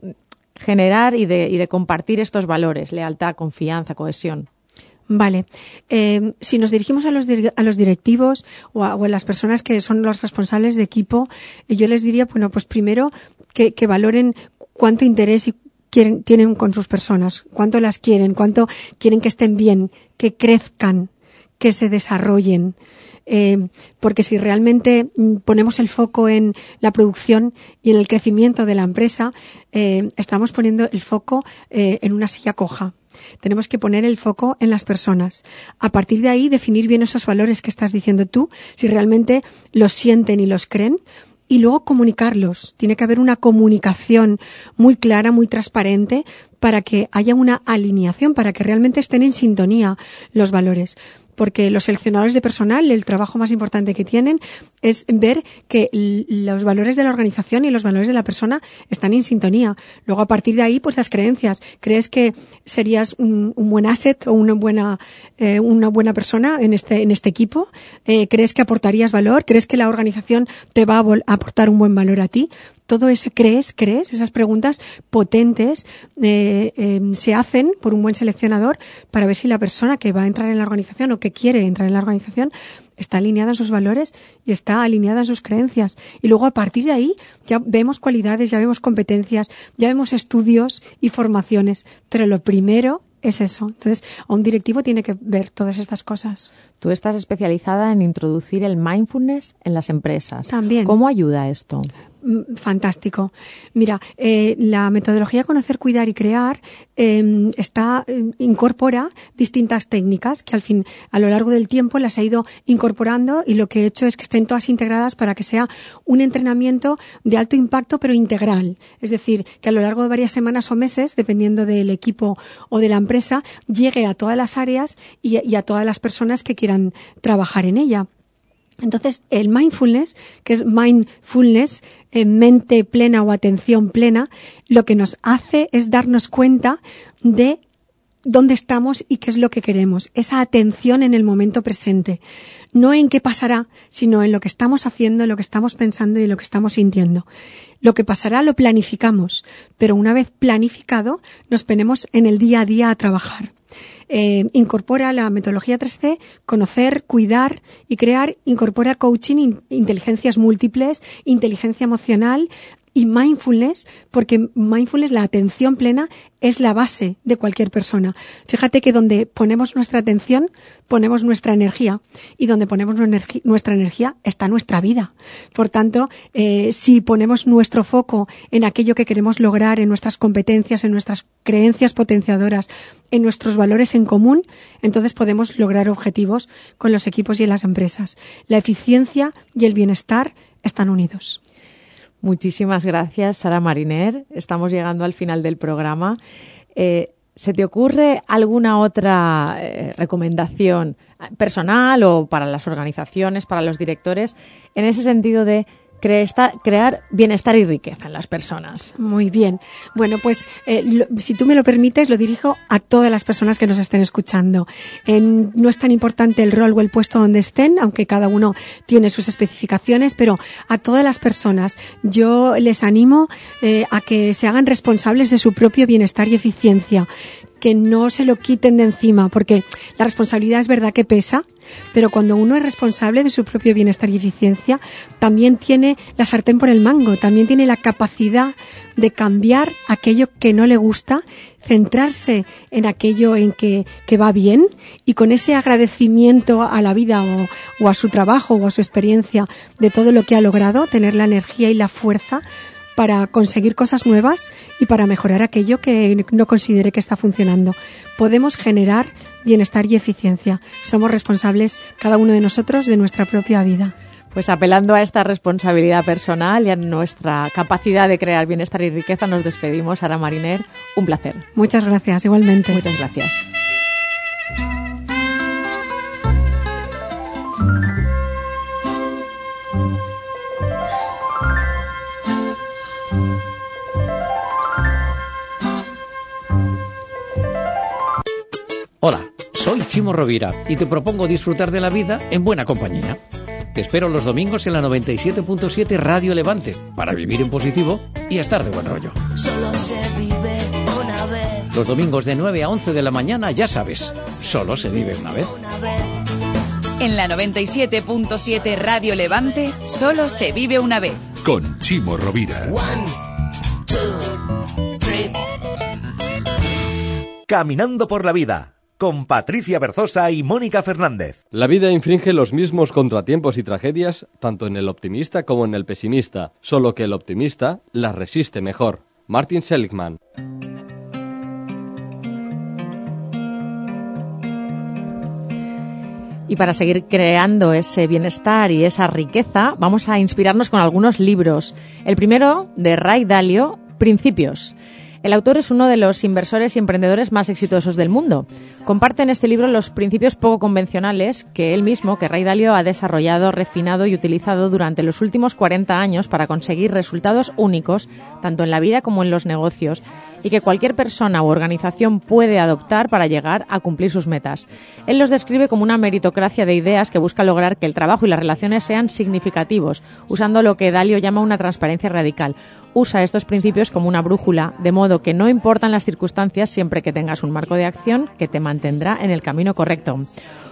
generar y de, y de compartir estos valores, lealtad, confianza, cohesión. Vale. Eh, si nos dirigimos a los, a los directivos o a, las personas que son los responsables de equipo, eh, yo les diría, bueno, pues primero que, que valoren cuánto interés y quieren, tienen con sus personas, cuánto las quieren, cuánto quieren que estén bien, que crezcan, que se desarrollen. Eh, porque si realmente mm, ponemos el foco en la producción y en el crecimiento de la empresa, eh, estamos poniendo el foco eh, en una silla coja tenemos que poner el foco en las personas. A partir de ahí, definir bien esos valores que estás diciendo tú, si realmente los sienten y los creen, y luego comunicarlos. Tiene que haber una comunicación muy clara, muy transparente, para que haya una alineación, para que realmente estén en sintonía los valores. Porque los seleccionadores de personal, el trabajo más importante que tienen es ver que los valores de la organización y los valores de la persona están en sintonía. Luego, a partir de ahí, pues las creencias. ¿Crees que serías un, buen asset o una buena, eh, una buena persona en este, en este equipo? Eh, ¿Crees que aportarías valor? ¿Crees que la organización te va a aportar un buen valor a ti? Todo eso crees, crees, esas preguntas potentes eh, em, se hacen por un buen seleccionador para ver si la persona que va a entrar en la organización o que quiere entrar en la organización está alineada en sus valores y está alineada en sus creencias. Y luego a partir de ahí ya vemos cualidades, ya vemos competencias, ya vemos estudios y formaciones. Pero lo primero es eso. Entonces, un directivo tiene que ver todas estas cosas. Tú estás especializada en introducir el mindfulness en las empresas. También. ¿Cómo ayuda esto? Mm, fantástico. Mira, eh, la metodología Conocer, Cuidar y Crear em, está em, incorpora distintas técnicas que al fin, a lo largo del tiempo las he ido incorporando y lo que he hecho es que estén todas integradas para que sea un entrenamiento de alto impacto pero integral. Es decir, que a lo largo de varias semanas o meses, dependiendo del equipo o de la empresa, llegue a todas las áreas y a todas las personas que quieran trabajar en ella. Entonces, el mindfulness, que es mindfulness, en mente plena o atención plena, lo que nos hace es darnos cuenta de dónde estamos y qué es lo que queremos. Esa atención en el momento presente. No en qué pasará, sino en lo que estamos haciendo, en lo que estamos pensando y en lo que estamos sintiendo. Lo que pasará lo planificamos, pero una vez planificado, nos ponemos en el día a día a trabajar. Eh, incorpora la metodología 3C, conocer, cuidar y crear, incorpora coaching, inteligencias múltiples, inteligencia emocional, y mindfulness, porque mindfulness, la atención plena, es la base de cualquier persona. Fíjate que donde ponemos nuestra atención, ponemos nuestra energía, y donde ponemos nuestra energía está nuestra vida. Por tanto, eh, si ponemos nuestro foco en aquello que queremos lograr, en nuestras competencias, en nuestras creencias potenciadoras, en nuestros valores en común, entonces podemos lograr objetivos con los equipos y en las empresas. La eficiencia y el bienestar están unidos. Muchísimas gracias, Sara Mariner. Estamos llegando al final del programa. Eh, ¿Se te ocurre alguna otra eh, recomendación personal o para las organizaciones, para los directores, en ese sentido de crear bienestar y riqueza en las personas. Muy bien. Bueno, pues eh, si tú me lo permites, lo dirijo a todas las personas que nos estén escuchando. no es tan importante el rol o el puesto donde estén, aunque cada uno tiene sus especificaciones, pero a todas las personas yo les animo eh, a que se hagan responsables de su propio bienestar y eficiencia, que no se lo quiten de encima, porque la responsabilidad es verdad que pesa, pero cuando uno es responsable de su propio bienestar y eficiencia, también tiene la sartén por el mango, también tiene la capacidad de cambiar aquello que no le gusta, centrarse en aquello en que, va bien y con ese agradecimiento a la vida o, o a su trabajo o a su experiencia de todo lo que ha logrado, tener la energía y la fuerza para conseguir cosas nuevas y para mejorar aquello que no considere que está funcionando. Podemos generar bienestar y eficiencia. Somos responsables, cada uno de nosotros, de nuestra propia vida. Pues apelando a esta responsabilidad personal y a nuestra capacidad de crear bienestar y riqueza, nos despedimos. Sara Mariner, un placer. Muchas gracias, igualmente. Muchas gracias. Hola, soy Chimo Rovira y te propongo disfrutar de la vida en buena compañía. Te espero los domingos en la 97.7 Radio Levante para vivir en positivo y estar de buen rollo. Solo se vive una vez. Los domingos de 9 a 11 de la mañana, ya sabes, solo se vive una vez. En la 97.7 Radio Levante, solo se vive una vez. Con Chimo Rovira. Caminando por la vida con Patricia Berzosa y Mónica Fernández. La vida infringe los mismos contratiempos y tragedias tanto en el optimista como en el pesimista, solo que el optimista las resiste mejor. Martin Seligman. Y para seguir creando ese bienestar y esa riqueza, vamos a inspirarnos con algunos libros. El primero, de Ray Dalio, Principios. El autor es uno de los inversores y emprendedores más exitosos del mundo. Comparte en este libro los principios poco convencionales que él mismo, que Ray Dalio, ha desarrollado, refinado y utilizado durante los últimos 40 años para conseguir resultados únicos, tanto en la vida como en los negocios, y que cualquier persona u organización puede adoptar para llegar a cumplir sus metas. Él los describe como una meritocracia de ideas que busca lograr que el trabajo y las relaciones sean significativos, usando lo que Dalio llama una transparencia radical, usa estos principios como una brújula, de modo que no importan las circunstancias siempre que tengas un marco de acción que te mantendrá en el camino correcto.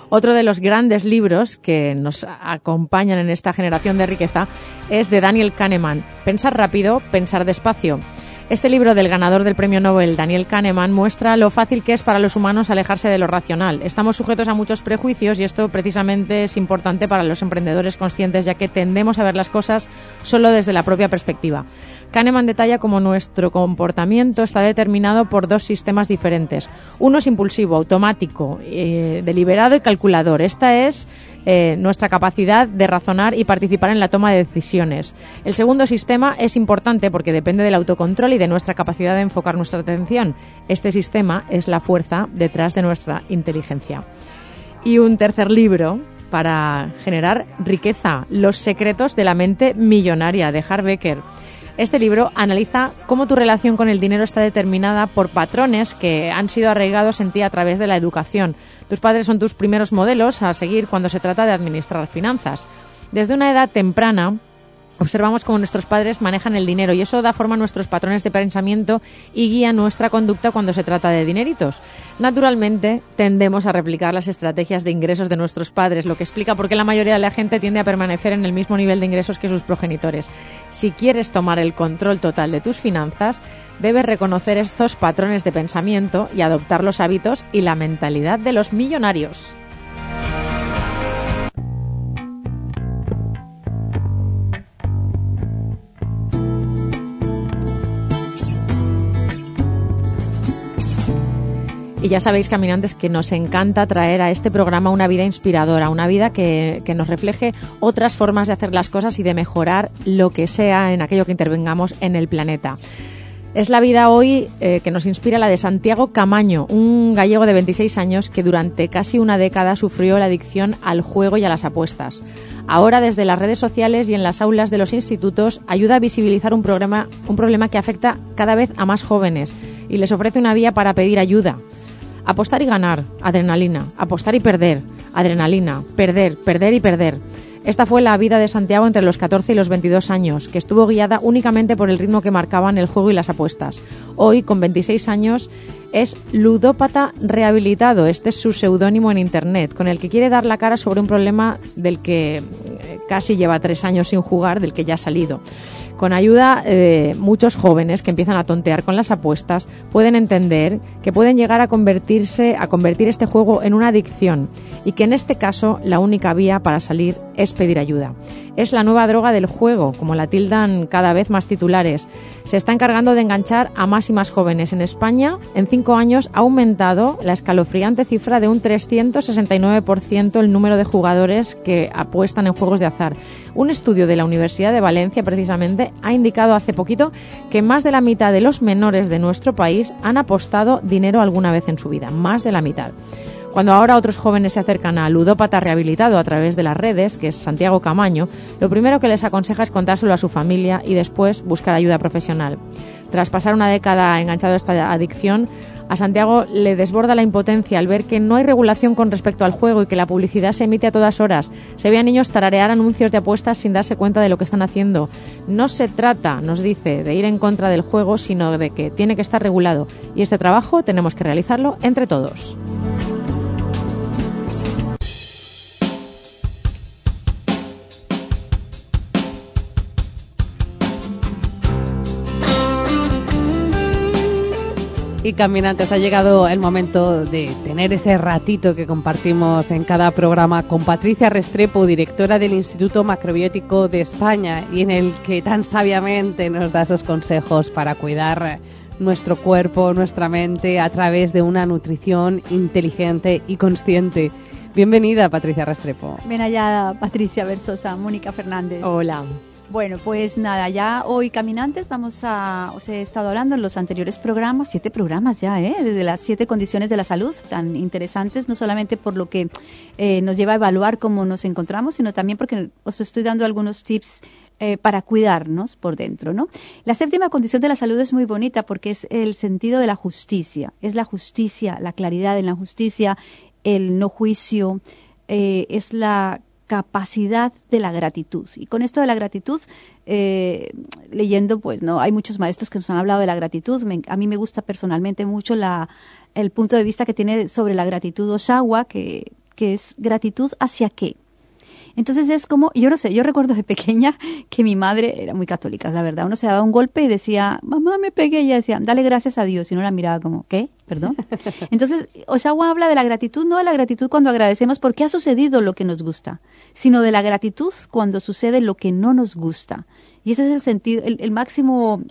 Otro de los grandes libros que nos acompañan en esta generación de riqueza es de Daniel Kahneman, Pensar rápido, pensar despacio. Este libro del ganador del premio Nobel, Daniel Kahneman, muestra lo fácil que es para los humanos alejarse de lo racional. Estamos sujetos a muchos prejuicios y esto precisamente es importante para los emprendedores conscientes ya que tendemos a ver las cosas solo desde la propia perspectiva. Kahneman detalla cómo nuestro comportamiento está determinado por dos sistemas diferentes. Uno es impulsivo, automático, eh, deliberado y calculador. Esta es eh, nuestra capacidad de razonar y participar en la toma de decisiones. El segundo sistema es importante porque depende del autocontrol y de nuestra capacidad de enfocar nuestra atención. Este sistema es la fuerza detrás de nuestra inteligencia. Y un tercer libro para generar riqueza, Los secretos de la mente millonaria de Harbecker. Este libro analiza cómo tu relación con el dinero está determinada por patrones que han sido arraigados en ti a través de la educación. Tus padres son tus primeros modelos a seguir cuando se trata de administrar finanzas. Desde una edad temprana, Observamos cómo nuestros padres manejan el dinero y eso da forma a nuestros patrones de pensamiento y guía nuestra conducta cuando se trata de dineritos. Naturalmente, tendemos a replicar las estrategias de ingresos de nuestros padres, lo que explica por qué la mayoría de la gente tiende a permanecer en el mismo nivel de ingresos que sus progenitores. Si quieres tomar el control total de tus finanzas, debes reconocer estos patrones de pensamiento y adoptar los hábitos y la mentalidad de los millonarios. Y ya sabéis, caminantes, que nos encanta traer a este programa una vida inspiradora, una vida que, nos refleje otras formas de hacer las cosas y de mejorar lo que sea en aquello que intervengamos en el planeta. Es la vida hoy eh, que nos inspira la de Santiago Camaño, un gallego de 26 años que durante casi una década sufrió la adicción al juego y a las apuestas. Ahora, desde las redes sociales y en las aulas de los institutos, ayuda a visibilizar un, problema, un problema que afecta cada vez a más jóvenes y les ofrece una vía para pedir ayuda. Apostar y ganar, adrenalina. Apostar y perder, adrenalina. Perder, perder y perder. Esta fue la vida de Santiago entre los 14 y los 22 años, que estuvo guiada únicamente por el ritmo que marcaban el juego y las apuestas. Hoy, con 26 años, es ludópata rehabilitado. Este es su seudónimo en Internet, con el que quiere dar la cara sobre un problema del que eh, casi lleva tres años sin jugar, del que ya ha salido. Con ayuda de muchos jóvenes que empiezan a tontear con las apuestas, pueden entender que pueden llegar a convertirse, a convertir este juego en una adicción y que en este caso la única vía para salir es pedir ayuda. Es la nueva droga del juego, como la tildan cada vez más titulares. Se está encargando de enganchar a más y más jóvenes. En España, en cinco años, ha aumentado la escalofriante cifra de un 369% el número de jugadores que apuestan en juegos de azar. Un estudio de la Universidad de Valencia, precisamente, ha indicado hace poquito que más de la mitad de los menores de nuestro país han apostado dinero alguna vez en su vida. Más de la mitad. Cuando ahora otros jóvenes se acercan al ludópata rehabilitado a través de las redes, que es Santiago Camaño, lo primero que les aconseja es contárselo a su familia y después buscar ayuda profesional. Tras pasar una década enganchado a esta adicción, a Santiago le desborda la impotencia al ver que no hay regulación con respecto al juego y que la publicidad se emite a todas horas. Se ve a niños tararear anuncios de apuestas sin darse cuenta de lo que están haciendo. No se trata, nos dice, de ir en contra del juego, sino de que tiene que estar regulado. Y este trabajo tenemos que realizarlo entre todos. Y caminantes, ha llegado el momento de tener ese ratito que compartimos en cada programa con Patricia Restrepo, directora del Instituto Macrobiótico de España, y en el que tan sabiamente nos da esos consejos para cuidar nuestro cuerpo, nuestra mente, a través de una nutrición inteligente y consciente. Bienvenida, Patricia Restrepo. Ven allá, Patricia Versosa, Mónica Fernández. Hola. Bueno, pues nada, ya hoy caminantes vamos a, os he estado hablando en los anteriores programas, siete programas ya, ¿eh? desde las siete condiciones de la salud, tan interesantes, no solamente por lo que eh, nos lleva a evaluar cómo nos encontramos, sino también porque os estoy dando algunos tips eh, para cuidarnos por dentro, ¿no? La séptima condición de la salud es muy bonita porque es el sentido de la justicia, es la justicia, la claridad en la justicia, el no juicio, eh, es la capacidad de la gratitud. Y con esto de la gratitud, eh, leyendo, pues no, hay muchos maestros que nos han hablado de la gratitud. a mí me gusta personalmente mucho la, el punto de vista que tiene sobre la gratitud Oshawa, que, que es gratitud hacia qué. Entonces es como, yo no sé, yo recuerdo de pequeña que mi madre era muy católica, la verdad. Uno se daba un golpe y decía, mamá, me pegué. Y ella decía, dale gracias a Dios. Y uno la miraba como, ¿qué? ¿Perdón? Entonces, Oshawa habla de la gratitud, no de la gratitud cuando agradecemos porque ha sucedido lo que nos gusta, sino de la gratitud cuando sucede lo que no nos gusta. Y ese es el sentido, el, máximo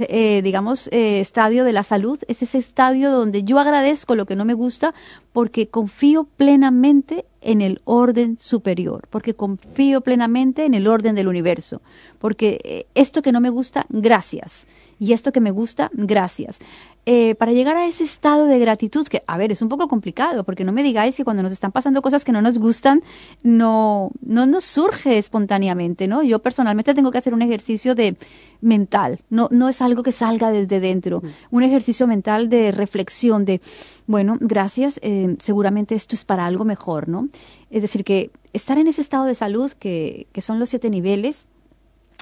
eh, digamos, eh, estadio de la salud, es ese estadio donde yo agradezco lo que no me gusta porque confío plenamente en el orden superior, porque confío plenamente en el orden del universo, porque eh, esto que no me gusta, gracias, y esto que me gusta, gracias. Eh, para llegar a ese estado de gratitud, que a ver, es un poco complicado, porque no me digáis que cuando nos están pasando cosas que no nos gustan, no, no nos surge espontáneamente, ¿no? Yo personalmente tengo que hacer un ejercicio de mental, no, no es algo que salga desde dentro, un ejercicio mental de reflexión, de, bueno, gracias, eh, seguramente esto es para algo mejor, ¿no? Es decir, que estar en ese estado de salud, que, que son los siete niveles,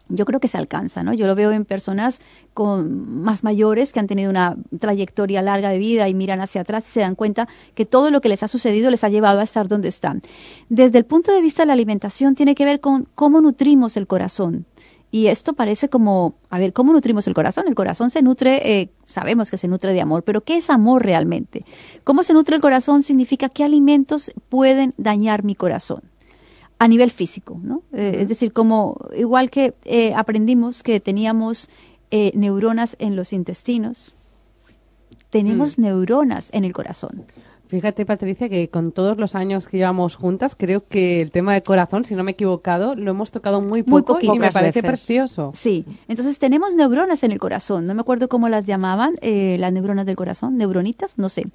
yo creo que se alcanza, ¿no? Yo lo veo en personas con más mayores que han tenido una trayectoria larga de vida y miran hacia atrás y se dan cuenta que todo lo que les ha sucedido les ha llevado a estar donde están. Desde el punto de vista de la alimentación tiene que ver con cómo nutrimos el corazón. Y esto parece como, a ver, ¿cómo nutrimos el corazón? El corazón se nutre, eh, sabemos que se nutre de amor, pero ¿qué es amor realmente? ¿Cómo se nutre el corazón? Significa qué alimentos pueden dañar mi corazón a nivel físico, ¿no? Eh, es decir, como igual que eh, aprendimos que teníamos eh, neuronas en los intestinos, tenemos mm. neuronas en el corazón. Fíjate, Patricia, que con todos los años que llevamos juntas, creo que el tema de corazón, si no me he equivocado, lo hemos tocado muy poco y me parece precioso. Sí, entonces tenemos neuronas en el corazón, no me acuerdo cómo las llamaban, las neuronas del corazón, neuronitas, no sé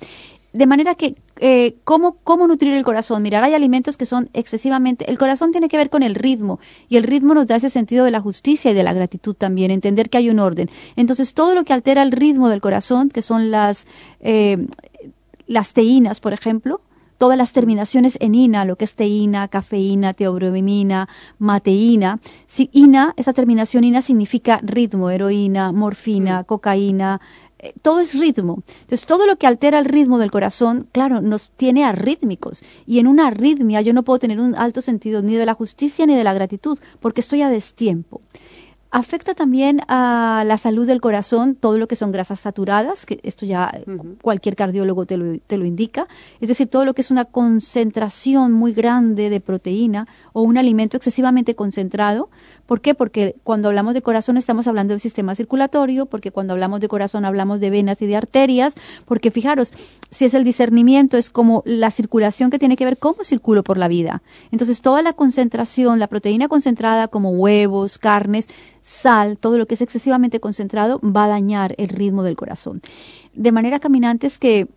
de manera que, eh, ¿cómo, ¿cómo nutrir el corazón? Mirar, hay alimentos que son excesivamente... El corazón tiene que ver con el ritmo y el ritmo nos da ese sentido de la justicia y de la gratitud también, entender que hay un orden. Entonces, todo lo que altera el ritmo del corazón, que son las, eh, las teínas, por ejemplo, todas las terminaciones en ina, lo que es teína, cafeína, teobromina, mateína. Si ina, esa terminación ina significa ritmo, heroína, morfina, mm. cocaína, eh, todo es ritmo. Entonces, todo lo que altera el ritmo del corazón, claro, nos tiene arrítmicos. Y en una arritmia yo no puedo tener un alto sentido ni de la justicia ni de la gratitud, porque estoy a destiempo. Afecta también a la salud del corazón todo lo que son grasas saturadas, que esto ya cualquier cardiólogo te lo, te lo indica, es decir, todo lo que es una concentración muy grande de proteína o un alimento excesivamente concentrado, ¿Por qué? Porque cuando hablamos de corazón estamos hablando del sistema circulatorio, porque cuando hablamos de corazón hablamos de venas y de arterias, porque fijaros, si es el discernimiento, es como la circulación que tiene que ver cómo circulo por la vida. Entonces, toda la concentración, la proteína concentrada como huevos, carnes, sal, todo lo que es excesivamente concentrado va a dañar el ritmo del corazón. De manera caminante es que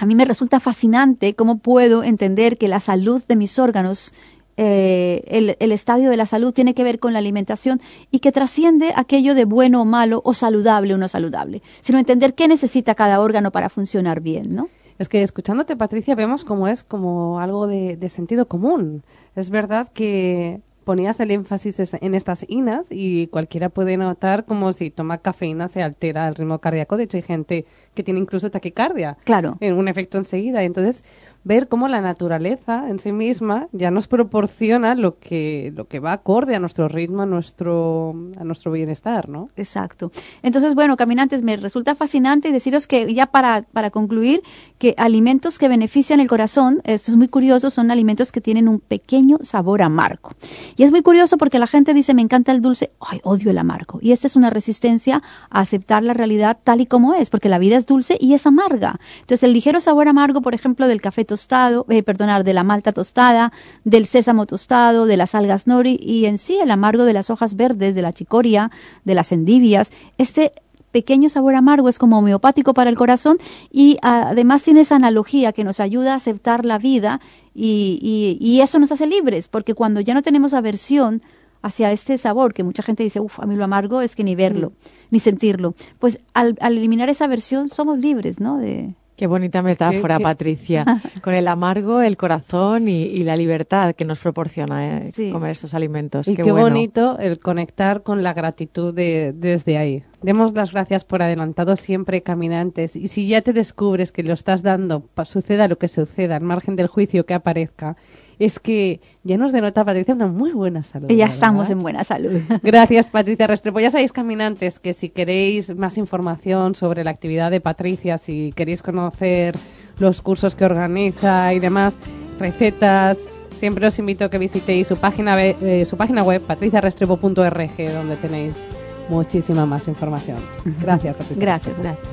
a mí me resulta fascinante cómo puedo entender que la salud de mis órganos eh, el, estadio de la salud tiene que ver con la alimentación y que trasciende aquello de bueno o malo o saludable o no saludable, sino entender qué necesita cada órgano para funcionar bien, ¿no? Es que escuchándote, Patricia, vemos cómo es como algo de, de sentido común. Es verdad que ponías el énfasis en estas inas y cualquiera puede notar como si toma cafeína se altera el ritmo cardíaco. De hecho, hay gente que tiene incluso taquicardia. Claro. En un efecto enseguida. Entonces, ver cómo la naturaleza en sí misma ya nos proporciona lo que, lo que va acorde a nuestro ritmo, a nuestro, a nuestro bienestar, ¿no? Exacto. Entonces, bueno, caminantes, me resulta fascinante deciros que ya para, para concluir, que alimentos que benefician el corazón, esto es muy curioso, son alimentos que tienen un pequeño sabor amargo. Y es muy curioso porque la gente dice, me encanta el dulce, ay, odio el amargo. Y esta es una resistencia a aceptar la realidad tal y como es, porque la vida es dulce y es amarga. Entonces, el ligero sabor amargo, por ejemplo, del café tostado, eh, perdonar, de la malta tostada, del sésamo tostado, de las algas nori y en sí el amargo de las hojas verdes, de la chicoria, de las endivias, este pequeño sabor amargo es como homeopático para el corazón y además tiene esa analogía que nos ayuda a aceptar la vida y, y, eso nos hace libres, porque cuando ya no tenemos aversión hacia este sabor, que mucha gente dice, uff, a mí lo amargo es que ni verlo, mm. ni sentirlo, pues al, al, eliminar esa aversión somos libres, ¿no? De, Qué bonita metáfora, Patricia. Con el amargo, el corazón y, la libertad que nos proporciona eh, comer estos alimentos. Y qué, bonito el conectar con la gratitud de, desde ahí. Demos las gracias por adelantado siempre, caminantes. Y si ya te descubres que lo estás dando, suceda lo que suceda, al margen del juicio que aparezca, es que ya nos denota, Patricia, una muy buena salud. Ya estamos en buena salud. Gracias, Patricia Restrepo. Ya sabéis, caminantes, que si queréis más información sobre la actividad de Patricia, si queréis conocer los cursos que organiza y demás, recetas, siempre os invito a que visitéis su página, eh, su página web, patriciarestrepo.org, donde tenéis muchísima más información. Gracias, Patricia. Gracias, gracias.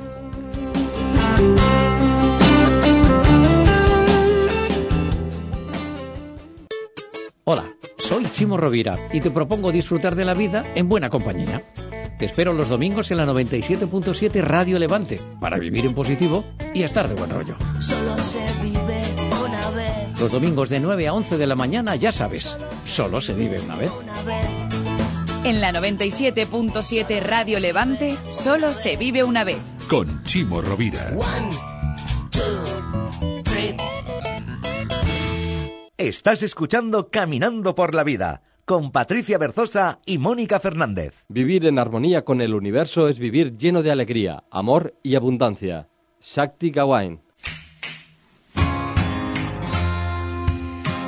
Hola, soy Chimo Rovira y te propongo disfrutar de la vida en buena compañía. Te espero los domingos en la 97.7 Radio Levante para vivir en positivo y estar de buen rollo. Solo se vive una vez. Los domingos de 9 a 11 de la mañana, ya sabes, solo se vive una vez. En la 97.7 Radio Levante, solo se vive una vez. Con Chimo Rovira. Estás escuchando Caminando por la Vida con Patricia Berzosa y Mónica Fernández. Vivir en armonía con el universo es vivir lleno de alegría, amor y abundancia. Shakti Gawain.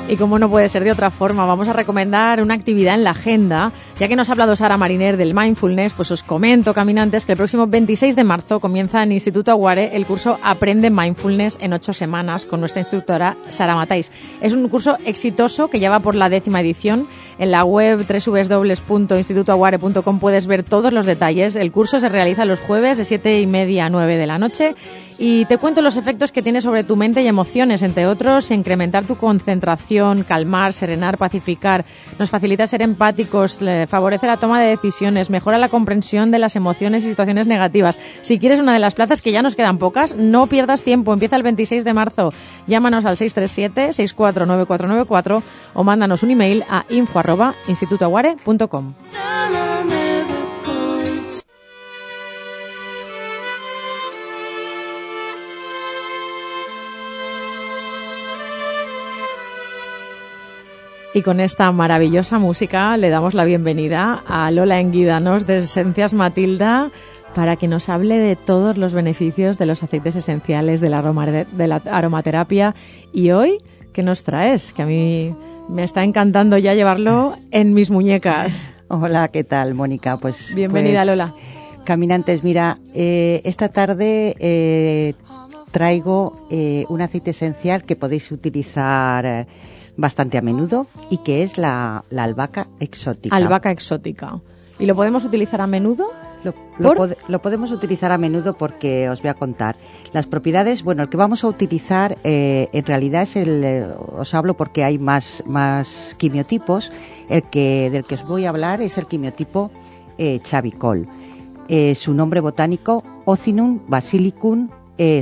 Y como no puede ser de otra forma, vamos a recomendar una actividad en la agenda. Ya que nos ha hablado Sara Mariner del mindfulness, pues os comento, caminantes, que el próximo 26 de marzo comienza en Instituto Aguare el curso Aprende Mindfulness en ocho semanas con nuestra instructora Sara Matáis. Es un curso exitoso que ya va por la décima edición. En la web www.institutoaguare.com puedes ver todos los detalles. El curso se realiza los jueves de siete y media a 9 de la noche y te cuento los efectos que tiene sobre tu mente y emociones, entre otros, incrementar tu concentración, calmar, serenar, pacificar, nos facilita ser empáticos, favorece la toma de decisiones, mejora la comprensión de las emociones y situaciones negativas. Si quieres una de las plazas, que ya nos quedan pocas, no pierdas tiempo, empieza el 26 de marzo. Llámanos al 637-649494 o mándanos un email a info.institutoaguare.com. Y con esta maravillosa música le damos la bienvenida a Lola Enguidanos de Esencias Matilda para que nos hable de todos los beneficios de los aceites esenciales de la, de la aromaterapia. Y hoy, ¿qué nos traes? Que a mí me está encantando ya llevarlo en mis muñecas. Hola, ¿qué tal, Mónica? Pues bienvenida, pues, Lola. Caminantes, mira, eh, esta tarde eh, traigo eh, un aceite esencial que podéis utilizar bastante a menudo y que es la, albahaca exótica. Albahaca exótica. ¿Y lo podemos utilizar a menudo? Lo, podemos utilizar a menudo porque os voy a contar. Las propiedades, bueno, el que vamos a utilizar eh, en realidad es el, eh, os hablo porque hay más, más quimiotipos. El que, del que os voy a hablar es el quimiotipo eh, chavicol. Su nombre botánico, Ocinum basilicum,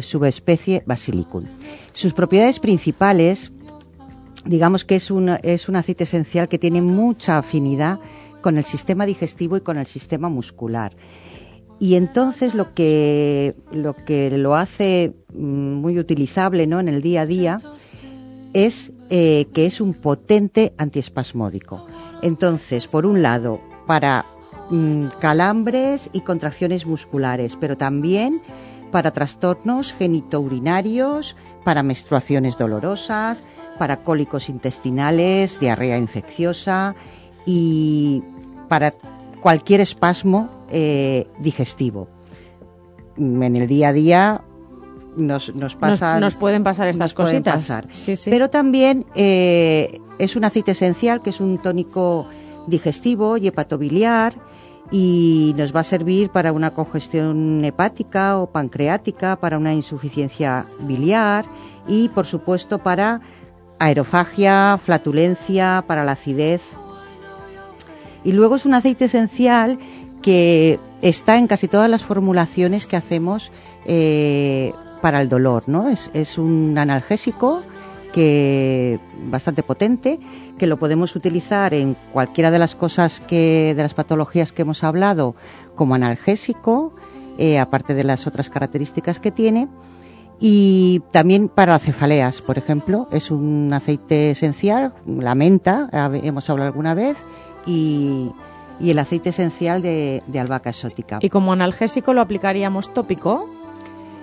subespecie basilicum. Sus propiedades principales digamos que es un, es un aceite esencial que tiene mucha afinidad con el sistema digestivo y con el sistema muscular. Y entonces lo que lo, que lo hace mm, muy utilizable ¿no? en el día a día es eh, que es un potente antiespasmódico. Entonces, por un lado, para mm, calambres y contracciones musculares, pero también para trastornos genitourinarios, para menstruaciones dolorosas, para cólicos intestinales, diarrea infecciosa y para cualquier espasmo eh, digestivo. En el día a día nos, nos pasan. nos, pueden pasar estas nos cositas. pasar. Sí, sí. Pero también eh, es un aceite esencial que es un tónico digestivo y hepatobiliar y nos va a servir para una congestión hepática o pancreática, para una insuficiencia biliar y, por supuesto, para aerofagia, flatulencia, para la acidez. Y luego es un aceite esencial que está en casi todas las formulaciones que hacemos eh, para el dolor, ¿no? Es, un analgésico que bastante potente, que lo podemos utilizar en cualquiera de las cosas que, de las patologías que hemos hablado, como analgésico, eh, aparte de las otras características que tiene. Y también para cefaleas, por ejemplo, es un aceite esencial, la menta, hemos hablado alguna vez, y, y el aceite esencial de, de albahaca exótica. Y como analgésico lo aplicaríamos tópico.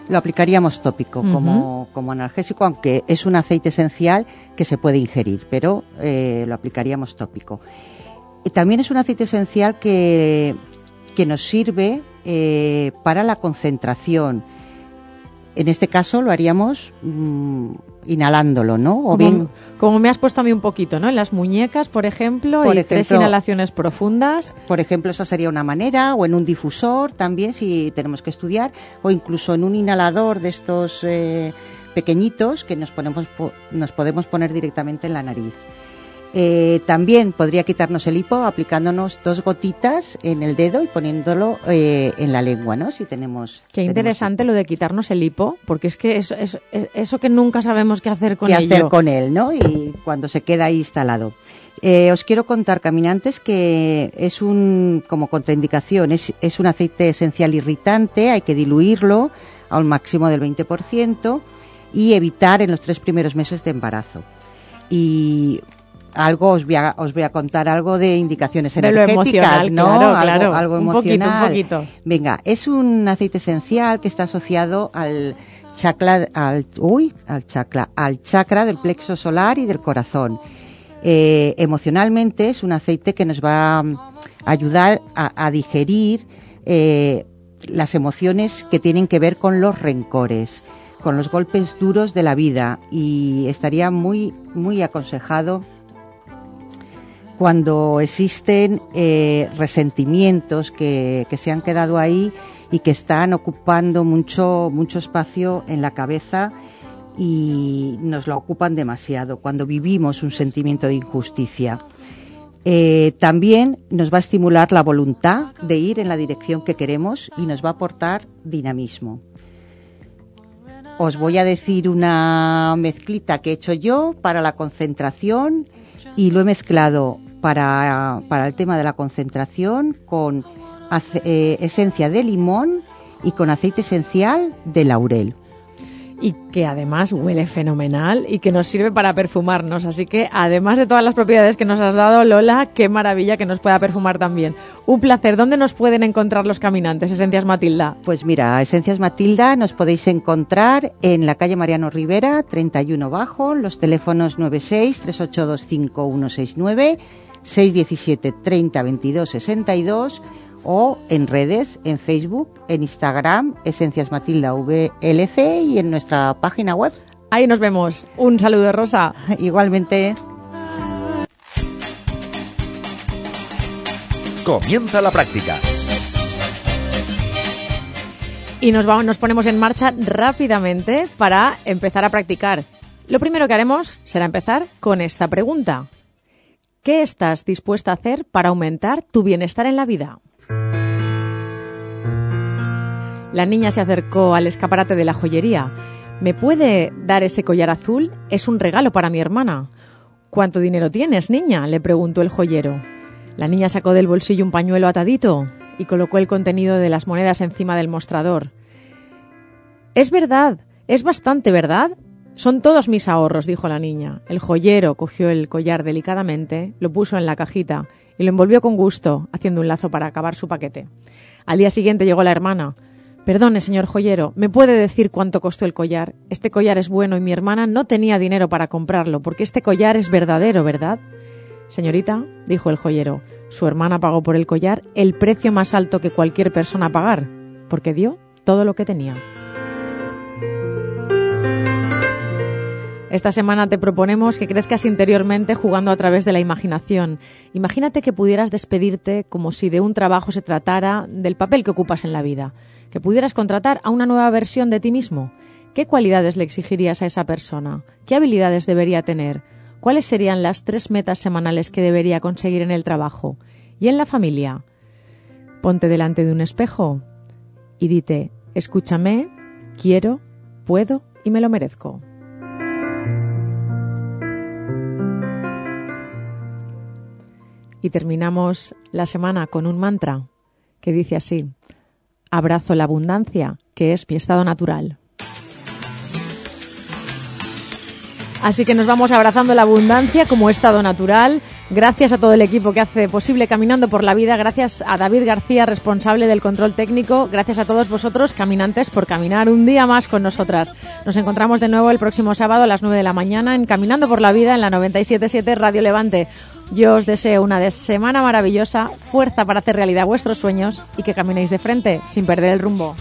Lo aplicaríamos tópico como, como analgésico, aunque es un aceite esencial que se puede ingerir, pero eh, lo aplicaríamos tópico. Y también es un aceite esencial que, que nos sirve eh, para la concentración. En este caso lo haríamos mm, inhalándolo, ¿no? O como, bien como me has puesto a mí un poquito, ¿no? En las muñecas, por ejemplo, Por y tres inhalaciones profundas. Por ejemplo, esa sería una manera, o en un difusor también, si tenemos que estudiar, o incluso en un inhalador de estos eh, pequeñitos que nos, ponemos, po- nos podemos poner directamente en la nariz. Eh, también podría quitarnos el hipo aplicándonos dos gotitas en el dedo y poniéndolo eh, en la lengua, ¿no? Si tenemos. Qué tenemos interesante lo de quitarnos el hipo, porque es que eso, eso, eso que nunca sabemos qué hacer con qué ello. hacer con él, ¿no? Y cuando se queda ahí instalado. Eh, os quiero contar, caminantes, que es un, como contraindicación, es, es un aceite esencial irritante, hay que diluirlo a un máximo del 20% y evitar en los tres primeros meses de embarazo. Y algo os voy a, os voy a contar algo de indicaciones De energéticas, ¿no? claro, algo, claro. algo Un poquito, un emocional. poquito. Venga, es un aceite esencial que está asociado al chakra, al, uy, al chakra, al chakra del plexo solar y del corazón. Eh, emocionalmente es un aceite que nos va a ayudar a, a digerir eh, las emociones que tienen que ver con los rencores, con los golpes duros de la vida y estaría muy, muy aconsejado cuando existen eh, resentimientos que, que se han quedado ahí y que están ocupando mucho, mucho espacio en la cabeza y nos lo ocupan demasiado cuando vivimos un sentimiento de injusticia. Eh, también nos va a estimular la voluntad de ir en la dirección que queremos y nos va a aportar dinamismo. Os voy a decir una mezclita que he hecho yo para la concentración y lo he mezclado para, para el tema de la concentración con eh, esencia de limón y con aceite esencial de laurel. y que además huele fenomenal y que nos sirve para perfumarnos. Así que además de todas las propiedades que nos has dado, Lola, qué maravilla que nos pueda perfumar también. Un placer. ¿Dónde nos pueden encontrar los caminantes, Esencias Matilda? Pues mira, Esencias Matilda nos podéis encontrar en la calle Mariano Rivera, 31 bajo, los teléfonos 96 382 5169, 617 30 22 62 o en redes, en Facebook, en Instagram, Esencias Matilda VLC y en nuestra página web. Ahí nos vemos. Un saludo, Rosa. Igualmente. Comienza la práctica. Y nos, vamos, nos ponemos en marcha rápidamente para empezar a practicar. Lo primero que haremos será empezar con esta pregunta. ¿Qué estás dispuesta a hacer para aumentar tu bienestar en la vida? La niña se acercó al escaparate de la joyería. ¿Me puede dar ese collar azul? Es un regalo para mi hermana. ¿Cuánto dinero tienes, niña? le preguntó el joyero. La niña sacó del bolsillo un pañuelo atadito y colocó el contenido de las monedas encima del mostrador. Es verdad, es bastante verdad. Son todos mis ahorros, dijo la niña. El joyero cogió el collar delicadamente, lo puso en la cajita y lo envolvió con gusto, haciendo un lazo para acabar su paquete. Al día siguiente llegó la hermana. Perdone, señor joyero, ¿me puede decir cuánto costó el collar? Este collar es bueno y mi hermana no tenía dinero para comprarlo, porque este collar es verdadero, ¿verdad? Señorita, dijo el joyero, su hermana pagó por el collar el precio más alto que cualquier persona pagar, porque dio todo lo que tenía. Esta semana te proponemos que crezcas interiormente jugando a través de la imaginación. Imagínate que pudieras despedirte como si de un trabajo se tratara del papel que ocupas en la vida, que pudieras contratar a una nueva versión de ti mismo. ¿Qué cualidades le exigirías a esa persona? ¿Qué habilidades debería tener? ¿Cuáles serían las tres metas semanales que debería conseguir en el trabajo? ¿Y en la familia? Ponte delante de un espejo y dite, escúchame, quiero, puedo y me lo merezco. Y terminamos la semana con un mantra que dice así, abrazo la abundancia, que es mi estado natural. Así que nos vamos abrazando la abundancia como estado natural. Gracias a todo el equipo que hace posible Caminando por la Vida. Gracias a David García, responsable del control técnico. Gracias a todos vosotros, caminantes, por caminar un día más con nosotras. Nos encontramos de nuevo el próximo sábado a las 9 de la mañana en Caminando por la Vida en la 977 Radio Levante. Yo os deseo una semana maravillosa, fuerza para hacer realidad vuestros sueños y que caminéis de frente sin perder el rumbo.